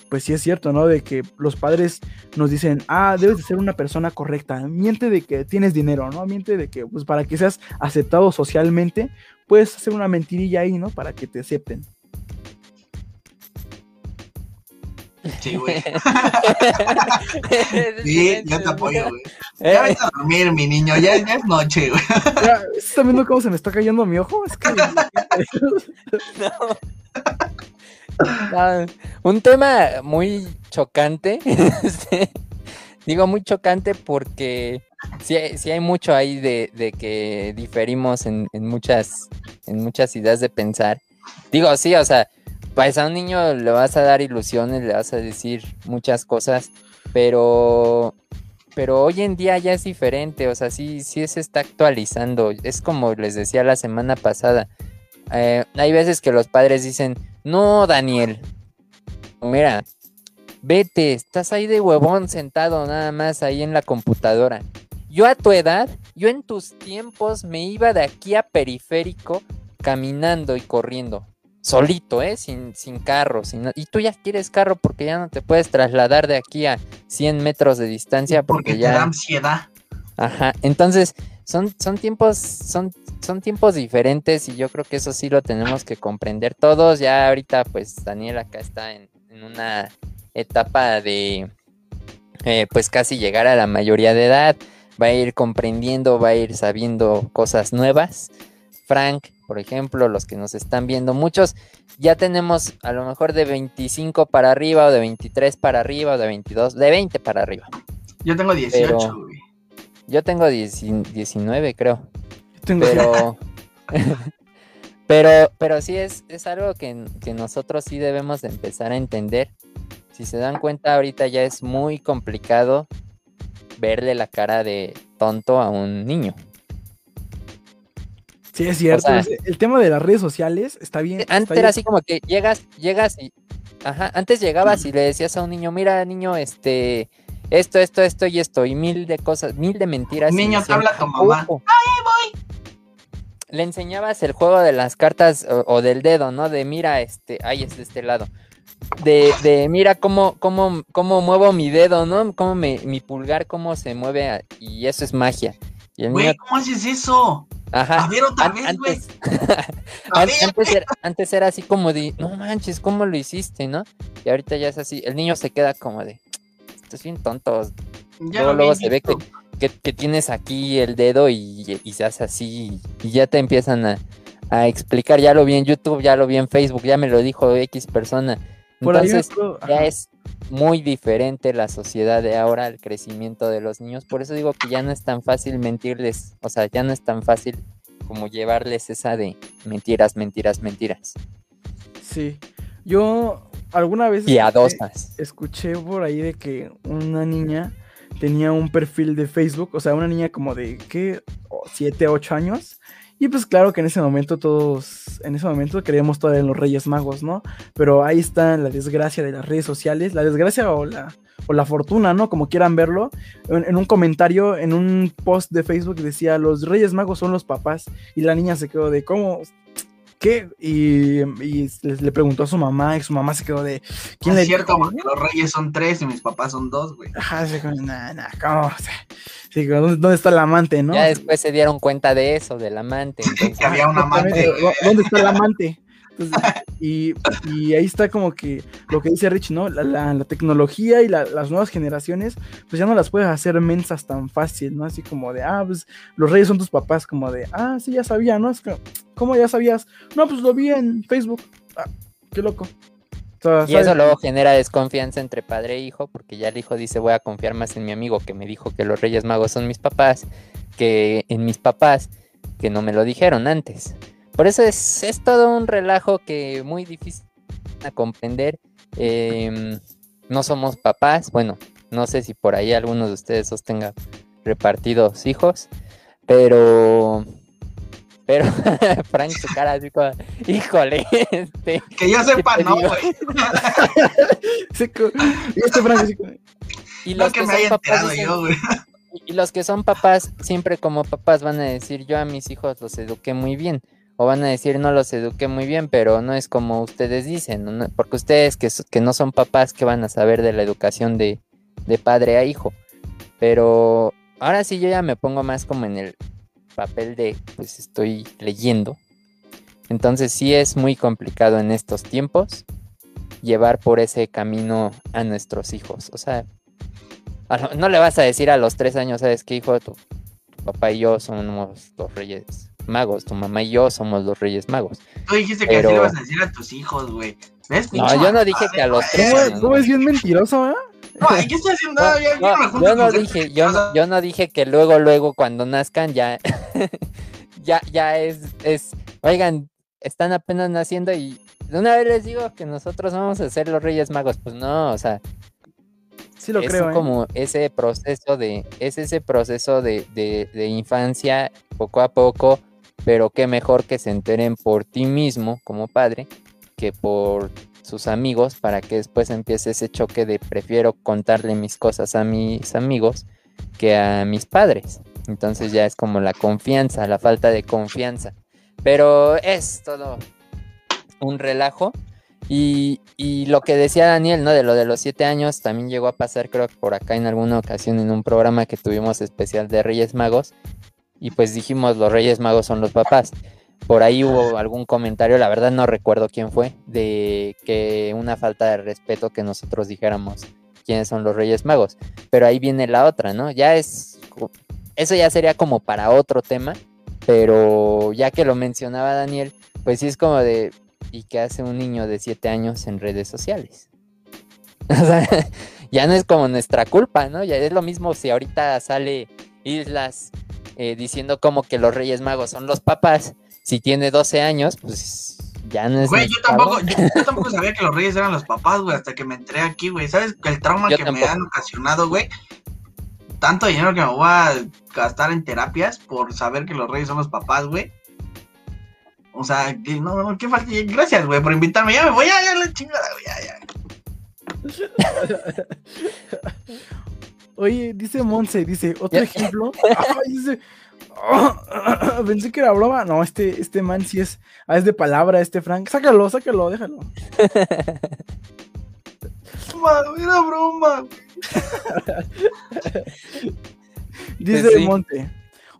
pues sí es cierto, ¿no? De que los padres nos dicen, ah, debes de ser una persona correcta, miente de que tienes dinero, ¿no? Miente de que, pues para que seas aceptado socialmente, puedes hacer una mentirilla ahí, ¿no? Para que te acepten. Sí, güey. Sí, yo te apoyo, güey. Ya vete a dormir, mi niño, ya, ya es noche, güey. Ya, ¿Están viendo cómo se me está cayendo mi ojo? Es que. No, un tema muy chocante. este, Digo muy chocante porque sí, hay- mucho ahí de, de que diferimos en, en muchas, en muchas ideas de pensar. Digo, sí, o sea, pues a un niño le vas a dar ilusiones, le vas a decir muchas cosas, pero, pero hoy en día ya es diferente, o sea, sí, sí se está actualizando. Es como les decía la semana pasada. eh, hay veces que los padres dicen, no, Daniel, mira, vete, estás ahí de huevón sentado nada más ahí en la computadora. Yo a tu edad, yo en tus tiempos me iba de aquí a periférico caminando y corriendo. Solito, ¿eh? Sin, sin carro. Sin y tú ya quieres carro porque ya no te puedes trasladar de aquí a 100 metros de distancia porque, Porque te ya... da ansiedad. Ajá, entonces son, son tiempos, son, son tiempos diferentes y yo creo que eso sí lo tenemos que comprender todos. Ya ahorita, pues Daniel acá está en, en una etapa de eh, pues casi llegar a la mayoría de edad. Va a ir comprendiendo, va a ir sabiendo cosas nuevas. Frank, por ejemplo, los que nos están viendo, muchos ya tenemos a lo mejor de 25 para arriba o de 23 para arriba o de 22, de 20 para arriba. Yo tengo 18, Pero- güey. Yo tengo 10 19, creo. Tengo- Pero. pero, pero sí es, es algo que, que nosotros sí debemos de empezar a entender. Si se dan cuenta, ahorita ya es muy complicado verle la cara de tonto a un niño. Sí, es cierto. sea- el tema de las redes sociales está bien. está Antes bien- era así como que llegas, llegas y. Ajá, antes llegabas y le decías a un niño, mira, niño, este. Esto, esto, esto y esto, y mil de cosas, mil de mentiras. Niño, te habla tu mamá. "Ojo". Le enseñabas el juego de las cartas o, o del dedo, ¿no? De mira, este, ahí es de este lado. De, de mira cómo, cómo, cómo muevo mi dedo, ¿no? Cómo me, mi pulgar, cómo se mueve, a- y eso es magia. Y Güey, ¿cómo haces eso? ajá. A ver otra an- vez, güey. antes, antes, era, antes era así como de, no manches, ¿cómo lo hiciste, no? Y ahorita ya es así, el niño se queda como de, estás bien tonto, Ya luego, luego se ve que, que, que tienes aquí el dedo y, y se hace así y ya te empiezan a, a explicar, ya lo vi en YouTube, ya lo vi en Facebook, ya me lo dijo X persona. Por Entonces ya es, muy diferente la sociedad de ahora al crecimiento de los niños. Por eso digo que ya no es tan fácil mentirles, o sea, ya no es tan fácil como llevarles esa de mentiras, mentiras, mentiras. Sí, yo alguna vez Piadosas. escuché por ahí de que una niña tenía un perfil de Facebook, o sea, una niña como de, ¿qué? 7, 8 años. Y pues claro que en ese momento todos, en ese momento creíamos todavía en los Reyes Magos, ¿no? Pero ahí está la desgracia de las redes sociales, la desgracia o la, o la fortuna, ¿no? Como quieran verlo. En, en un comentario, en un post de Facebook decía, los Reyes Magos son los papás. Y la niña se quedó de, ¿cómo? ¿Qué? Y, y le, preguntó a su mamá y su mamá se quedó de... ¿Quién es cierto, porque los reyes son tres y mis papás son dos, güey. Ajá, sí, nah, nah, ¿cómo? Sí, ¿dónde, ¿dónde, está el amante, no? Ya después se dieron cuenta de eso, del amante. Entonces... que había un amante. ¿Dónde está el amante? Y, y, ahí está como que lo que dice Rich, ¿no? La, la, la tecnología y la, las nuevas generaciones, pues ya no las puedes hacer mensas tan fácil, ¿no? Así como de, ah, pues los reyes son tus papás, como de, ah, sí, ya sabía, ¿no? Es que, ¿cómo ya sabías? No, pues lo vi en Facebook. Ah, qué loco. O sea, y eso luego genera desconfianza entre padre e hijo, porque ya el hijo dice, voy a confiar más en mi amigo que me dijo que los Reyes Magos son mis papás, que en mis papás, que no me lo dijeron antes. Por eso es, es todo un relajo que muy difícil a comprender. Eh, no somos papás, bueno, no sé si por ahí alguno de ustedes sostenga repartidos hijos, pero pero Frank su cara así como, híjole, este, que yo sepa, no, güey. este Frank así como... Y los no que, que me haya papás dicen, yo, güey. Y los que son papás, siempre como papás van a decir, yo a mis hijos los eduqué muy bien o van a decir no los eduqué muy bien, pero no es como ustedes dicen, porque ustedes que, no son papás, que van a saber de la educación de, de, padre a hijo? Pero ahora sí yo ya me pongo más como en el papel de, pues estoy leyendo. Entonces sí es muy complicado en estos tiempos llevar por ese camino a nuestros hijos. O sea, no le vas a decir a los tres años, ¿sabes qué, hijo? Tu, tu papá y yo somos los reyes magos. Tu mamá y yo somos los Reyes Magos. Tú dijiste que así le vas a decir a tus hijos, güey. ¿Ves? No, yo no dije que a los tres. ¿Cómo, es bien mentiroso, eh? No, ¿qué estoy haciendo? No, yo, no, yo, no dije, yo, no, yo no dije que luego, luego, cuando nazcan, ya, ya, ya es, es, oigan, están apenas naciendo y de una vez les digo que nosotros vamos a ser los Reyes Magos. Pues no, o sea, Sí lo es creo. ¿eh? como ese proceso de, es ese proceso de, de, de, infancia poco a poco pero qué mejor que se enteren por ti mismo como padre que por sus amigos para que después empiece ese choque de prefiero contarle mis cosas a mis amigos que a mis padres. Entonces ya es como la confianza, la falta de confianza. Pero es todo un relajo. Y, y, lo que decía Daniel, ¿no? De lo de los siete años, también llegó a pasar, creo que por acá en alguna ocasión en un programa que tuvimos especial de Reyes Magos, y pues dijimos los Reyes Magos son los papás. Por ahí hubo algún comentario, la verdad no recuerdo quién fue, de que una falta de respeto que nosotros dijéramos quiénes son los Reyes Magos. Pero ahí viene la otra, ¿no? Ya es, eso ya sería como para otro tema, pero ya que lo mencionaba Daniel, pues sí es como de, ¿y qué hace un niño de 7 años en redes sociales? O sea, ya no es como nuestra culpa, ¿no? Ya es lo mismo si ahorita sale Islas eh, diciendo como que los Reyes Magos son los papás. Si tiene 12 años, pues ya no es. Güey, yo tampoco, yo, yo, tampoco sabía que los Reyes eran los papás, güey, hasta que me entré aquí, güey. ¿Sabes el trauma yo que tampoco. me han ocasionado, güey? Tanto dinero que me voy a gastar en terapias por saber que los Reyes son los papás, güey. O sea, que no, no, qué falta. Gracias, güey, por invitarme. Ya me voy, ya, ya, la chingada, güey, ya, ya. Oye, dice Monse, dice, otro ejemplo. Ay, dice, oh, pensé que era broma. No, este, este man sí es, ah, es de palabra, este Frank. Sácalo, sácalo, déjalo. era broma. dice sí. Monte.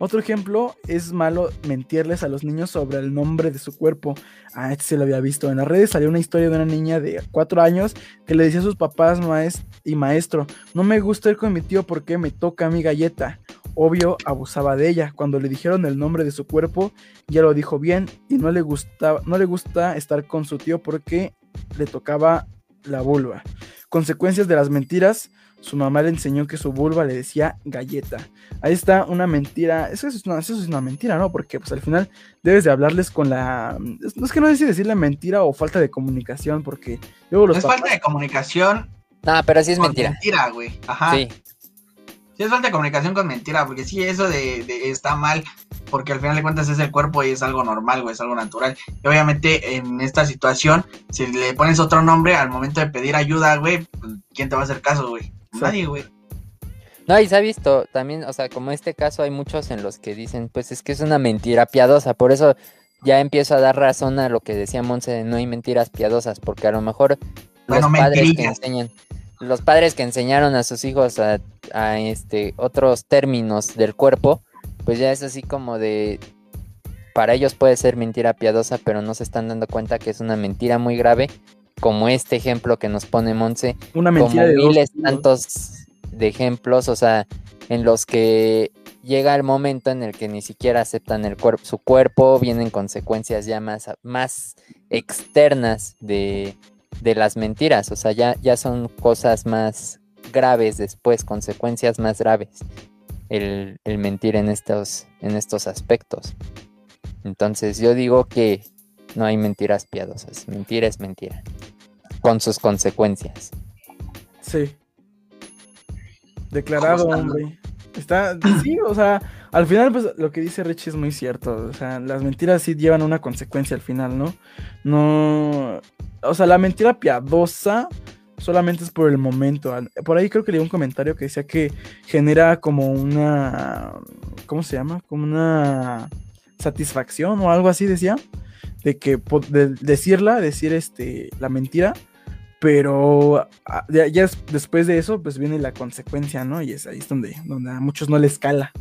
Otro ejemplo es malo mentirles a los niños sobre el nombre de su cuerpo. Ah, este se lo había visto. En las redes salió una historia de una niña de cuatro años que le decía a sus papás maest y maestro, no me gusta ir con mi tío porque me toca mi galleta. Obvio, abusaba de ella. Cuando le dijeron el nombre de su cuerpo, ya lo dijo bien y no le gustaba, no le gusta estar con su tío porque le tocaba la vulva. consecuencias de las mentiras. Su mamá le enseñó que su vulva le decía galleta. Ahí está una mentira. Eso es una, eso es una mentira, ¿no? Porque pues al final debes de hablarles con la... No es que no sé si decirle mentira o falta de comunicación, porque luego los es papás- falta de comunicación. No, pero sí es con mentira. Mentira, güey. Ajá. Sí. Sí, es falta de comunicación con mentira, porque sí, eso de, de- está mal, porque al final de cuentas es el cuerpo y es algo normal, güey, es algo natural. Y obviamente en esta situación, si le pones otro nombre al momento de pedir ayuda, güey, pues, ¿quién te va a hacer caso, güey? Nadie, güey. No, y se ha visto también, o sea, como este caso hay muchos en los que dicen, pues es que es una mentira piadosa, por eso ya empiezo a dar razón a lo que decía Monse de no hay mentiras piadosas, porque a lo mejor los Bueno, padres que enseñan, los padres que enseñaron a sus hijos a, a, este otros términos del cuerpo, pues ya es así como de para ellos puede ser mentira piadosa, pero no se están dando cuenta que es una mentira muy grave, como este ejemplo que nos pone Monse, una como de miles tantos de ejemplos, o sea, en los que llega el momento en el que ni siquiera aceptan el cuerpo, su cuerpo, vienen consecuencias ya más, más externas de, de las mentiras, o sea, ya, ya son cosas más graves después, consecuencias más graves, el, el mentir en estos, en estos aspectos. Entonces yo digo que no hay mentiras piadosas, mentira es mentira, con sus consecuencias. Sí. Declarado, hombre. Está, sí, o sea, al final, pues lo que dice Richie es muy cierto. O sea, las mentiras sí llevan una consecuencia al final, ¿no? No. O sea, la mentira piadosa solamente es por el momento. Por ahí creo que leí un comentario que decía que genera como una. ¿Cómo se llama? Como una satisfacción o algo así, decía. De que de decirla, decir este la mentira, pero ah, ya, ya es- después de eso, pues viene la consecuencia, ¿no? Y es ahí es donde, donde a muchos no les cala.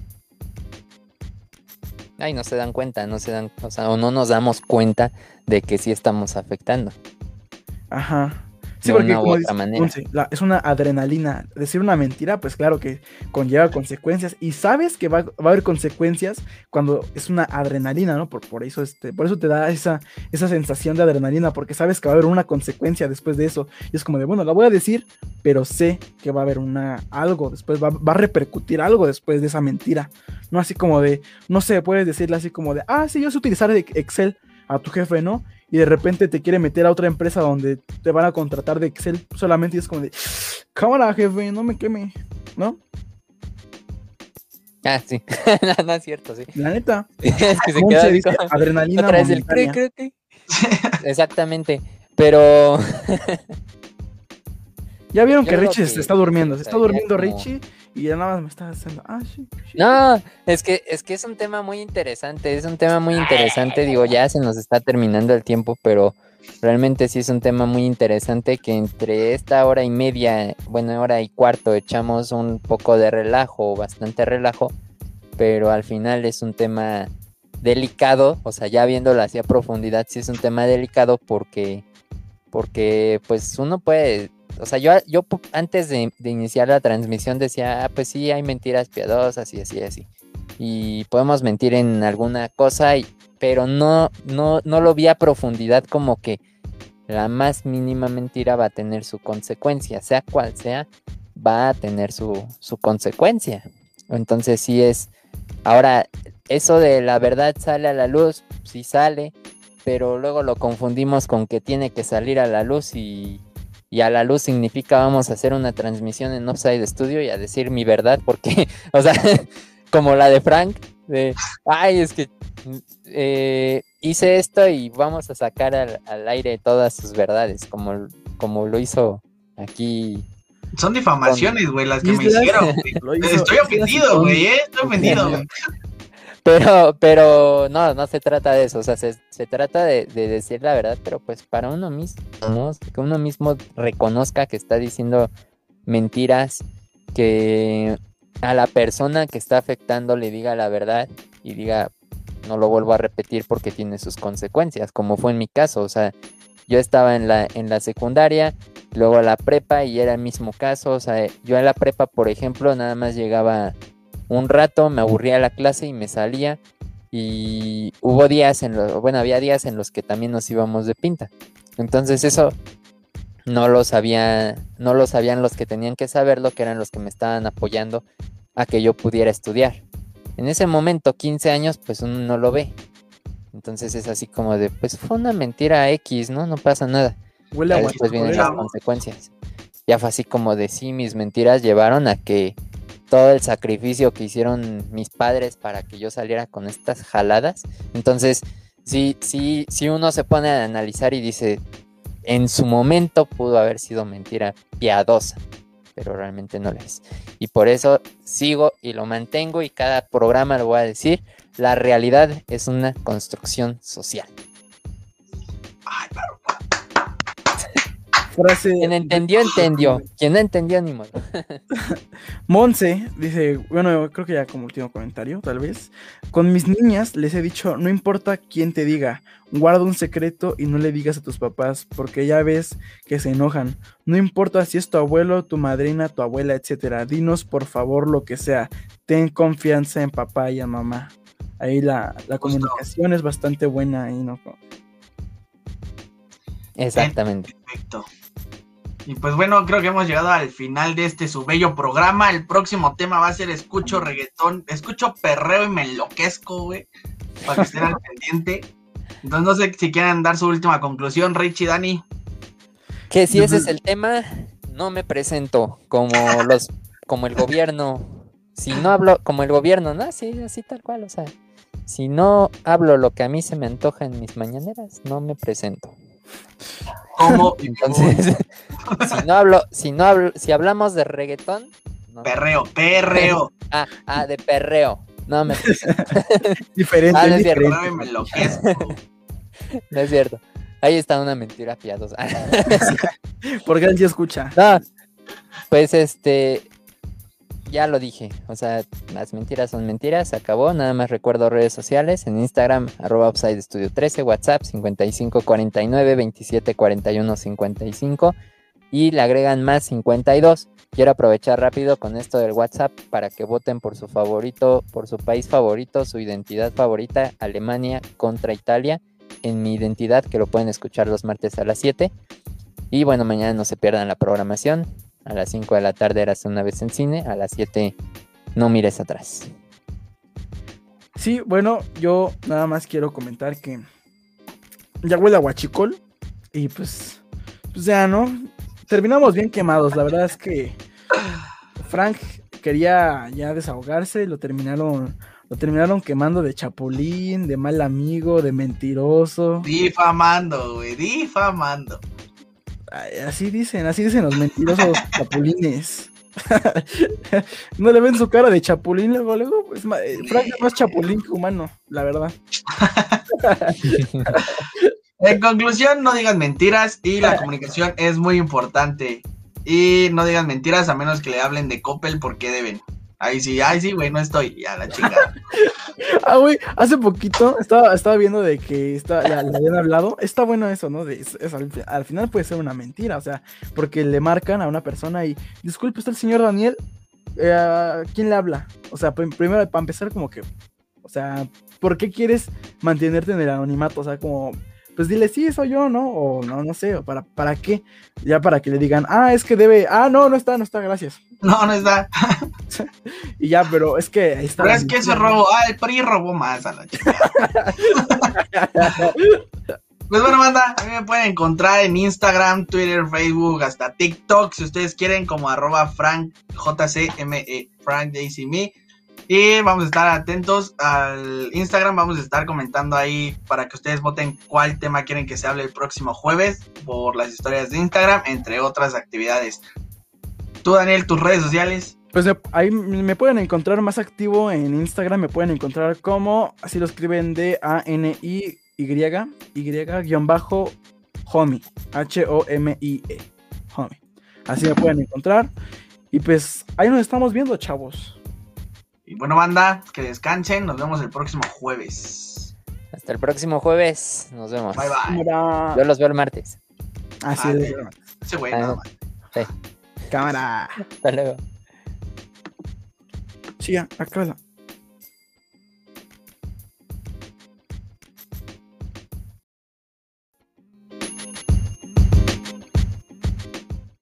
Ay, no se dan cuenta, no se dan, o sea, o no nos damos cuenta de que sí estamos afectando. Ajá. Sí, De porque una como otra dice manera. Monse, la- es una adrenalina. Decir una mentira, pues claro que conlleva consecuencias. Y sabes que va, va a haber consecuencias cuando es una adrenalina, ¿no? Por, por eso, este, por eso te da esa, esa sensación de adrenalina, porque sabes que va a haber una consecuencia después de eso. Y es como de, bueno, la voy a decir, pero sé que va a haber una algo después, va, va a repercutir algo después de esa mentira. No así como de, no sé, puedes decirle así como de, ah, sí, yo sé utilizar Excel a tu jefe, ¿no? Y de repente te quiere meter a otra empresa donde te van a contratar de Excel solamente y es como de, cámara, jefe, no me queme, ¿no? Ah, sí. no, no es cierto, sí. La neta. es que se queda así dice, como- adrenalina otra vez el cri, momentánea". cri, cri. Exactamente. Pero Ya vieron Yo que Richie que se está durmiendo, se está durmiendo como- Richie y ya nada más me está haciendo, ah, sí. sí". no, es que es que es un tema muy interesante, es un tema muy interesante, digo, ya se nos está terminando el tiempo, pero realmente sí es un tema muy interesante que entre esta hora y media, bueno, hora y cuarto echamos un poco de relajo, bastante relajo, pero al final es un tema delicado, o sea, ya viéndolo así a profundidad, sí es un tema delicado porque, porque pues uno puede, o sea, yo, yo antes de, iniciar la transmisión decía, ah, pues sí, hay mentiras piadosas y así, así, y podemos mentir en alguna cosa, pero no, no, no lo vi a profundidad como que la más mínima mentira va a tener su consecuencia, sea cual sea, va a tener su, su consecuencia. Entonces sí es, ahora, eso de la verdad sale a la luz, sí sale, pero luego lo confundimos con que tiene que salir a la luz y, y a la luz significa vamos a hacer una transmisión en Offside Studio y a decir mi verdad, porque, o sea, como la de Frank, de, ay, es que eh, hice esto y vamos a sacar al, al aire todas sus verdades, como, como lo hizo aquí. Son difamaciones, güey, las que me hicieron, hizo- Estoy ofendido, güey, eh, estoy ofendido, güey. Pero, pero no, no se trata de eso, o sea, se, se trata de, de decir la verdad, pero pues para uno mismo. Que uno mismo reconozca que está diciendo mentiras, que a la persona que está afectando le diga la verdad y diga, no lo vuelvo a repetir porque tiene sus consecuencias, como fue en mi caso, o sea, yo estaba en la, en la secundaria, luego a la prepa y era el mismo caso, o sea, yo en la prepa, por ejemplo, nada más llegaba un rato, me aburría la clase y me salía. Y hubo días en los, bueno, había días en los que también nos íbamos de pinta. Entonces eso, no lo sabía, no lo sabían los que tenían que saberlo, que eran los que me estaban apoyando a que yo pudiera estudiar. En ese momento, 15 años, pues uno no lo ve. Entonces es así como de, pues fue una mentira X, ¿no? No pasa nada. Huele a Ya después vienen las consecuencias. Ya fue así como de sí, mis mentiras llevaron a que todo el sacrificio que hicieron mis padres para que yo saliera con estas jaladas. Entonces, sí, sí, sí uno se pone a analizar y dice, en su momento pudo haber sido mentira piadosa, pero realmente no lo es. Y por eso sigo y lo mantengo y cada programa lo voy a decir, la realidad es una construcción social. Ay, pero Frase. Quien entendió, entendió. Quien no entendió, ni modo. Monse dice, bueno, creo que ya como último comentario, tal vez. Con mis niñas les he dicho, no importa quién te diga, guarda un secreto y no le digas a tus papás, porque ya ves que se enojan. No importa si es tu abuelo, tu madrina, tu abuela, etcétera. Dinos por favor lo que sea. Ten confianza en papá y en mamá. Ahí la, la comunicación es bastante buena ahí, ¿no? Exactamente. Perfecto. Y pues bueno, creo que hemos llegado al final de este su bello programa. El próximo tema va a ser escucho reggaetón, escucho perreo y me enloquezco, güey. Para que estén al pendiente. Entonces no sé si quieren dar su última conclusión, Richie, Dani. Que si ese es el tema, no me presento como los, como el gobierno. Si no hablo como el gobierno, no, sí, así tal cual, o sea, si no hablo lo que a mí se me antoja en mis mañaneras, no me presento. ¿Cómo? Entonces, si no hablo, si no hablo, si hablamos de reggaetón, no. perreo, perreo. Ah, ah, de perreo. No me. Diferente. Ah, no es diferente. Y me enloquezco. No es cierto. Ahí está una mentira piadosa. Porque él sí escucha. No, pues este, ya lo dije, o sea, las mentiras son mentiras, se acabó, nada más recuerdo redes sociales, en Instagram, arroba Upside Studio 13, WhatsApp 5549 2741 55 y le agregan más 52. Quiero aprovechar rápido con esto del WhatsApp para que voten por su favorito, por su país favorito, su identidad favorita, Alemania contra Italia, en mi identidad, que lo pueden escuchar los martes a las 7. Y bueno, mañana no se pierdan la programación. A las 5 de la tarde eras una vez en cine, a las 7 no mires atrás. Sí, bueno, yo nada más quiero comentar que ya huele a guachicol y pues, pues ya, ¿no? Terminamos bien quemados, la verdad es que Frank quería ya desahogarse, lo terminaron, lo terminaron quemando de chapulín, de mal amigo, de mentiroso. Difamando, güey, difamando. Así dicen, así dicen los mentirosos chapulines. no le ven su cara de chapulín, luego, luego, pues, eh, Frank es más chapulín que humano, la verdad. En conclusión, no digan mentiras y la comunicación es muy importante. Y no digan mentiras a menos que le hablen de Coppel porque deben. Ahí sí, ahí sí, güey, no estoy. Ya la chingada. Ah, güey, hace poquito estaba, estaba viendo de que está, le habían hablado. Está bueno eso, ¿no? De, al, fi- al final puede ser una mentira, o sea, porque le marcan a una persona y, disculpe, ¿está el señor Daniel? Eh, ¿a ¿Quién le habla? O sea, prim- primero, para empezar, como que, o sea, ¿por qué quieres mantenerte en el anonimato? O sea, como, pues dile, sí, soy yo, ¿no? O no, no sé, para, ¿para qué? Ya para que le digan, ah, es que debe, ah, no, no está, no está, gracias. No, no está. Y ya, pero es que ahí está. Pero es que eso robo. Ah, el PRI robó más a la chingada. Pues bueno, banda, a mí me pueden encontrar en Instagram, Twitter, Facebook, hasta TikTok, si ustedes quieren, como arroba Frank, JCME, Frank JCME. Y vamos a estar atentos al Instagram, vamos a estar comentando ahí para que ustedes voten cuál tema quieren que se hable el próximo jueves por las historias de Instagram, entre otras actividades. Tú, Daniel, tus redes sociales. Pues me- ahí me pueden encontrar más activo en Instagram, me pueden encontrar como, así lo escriben D A N I Y Y guion bajo homie, H O M I E, homie. Así me pueden encontrar. Y pues ahí nos estamos viendo, chavos. Y bueno, banda, que descansen, nos vemos el próximo jueves. Hasta el próximo jueves. Nos vemos. Bye bye. Yo los veo el martes. Así Ah, es. Ese güey, nada más. Cámara. Hasta luego. Sí, ya, acábala.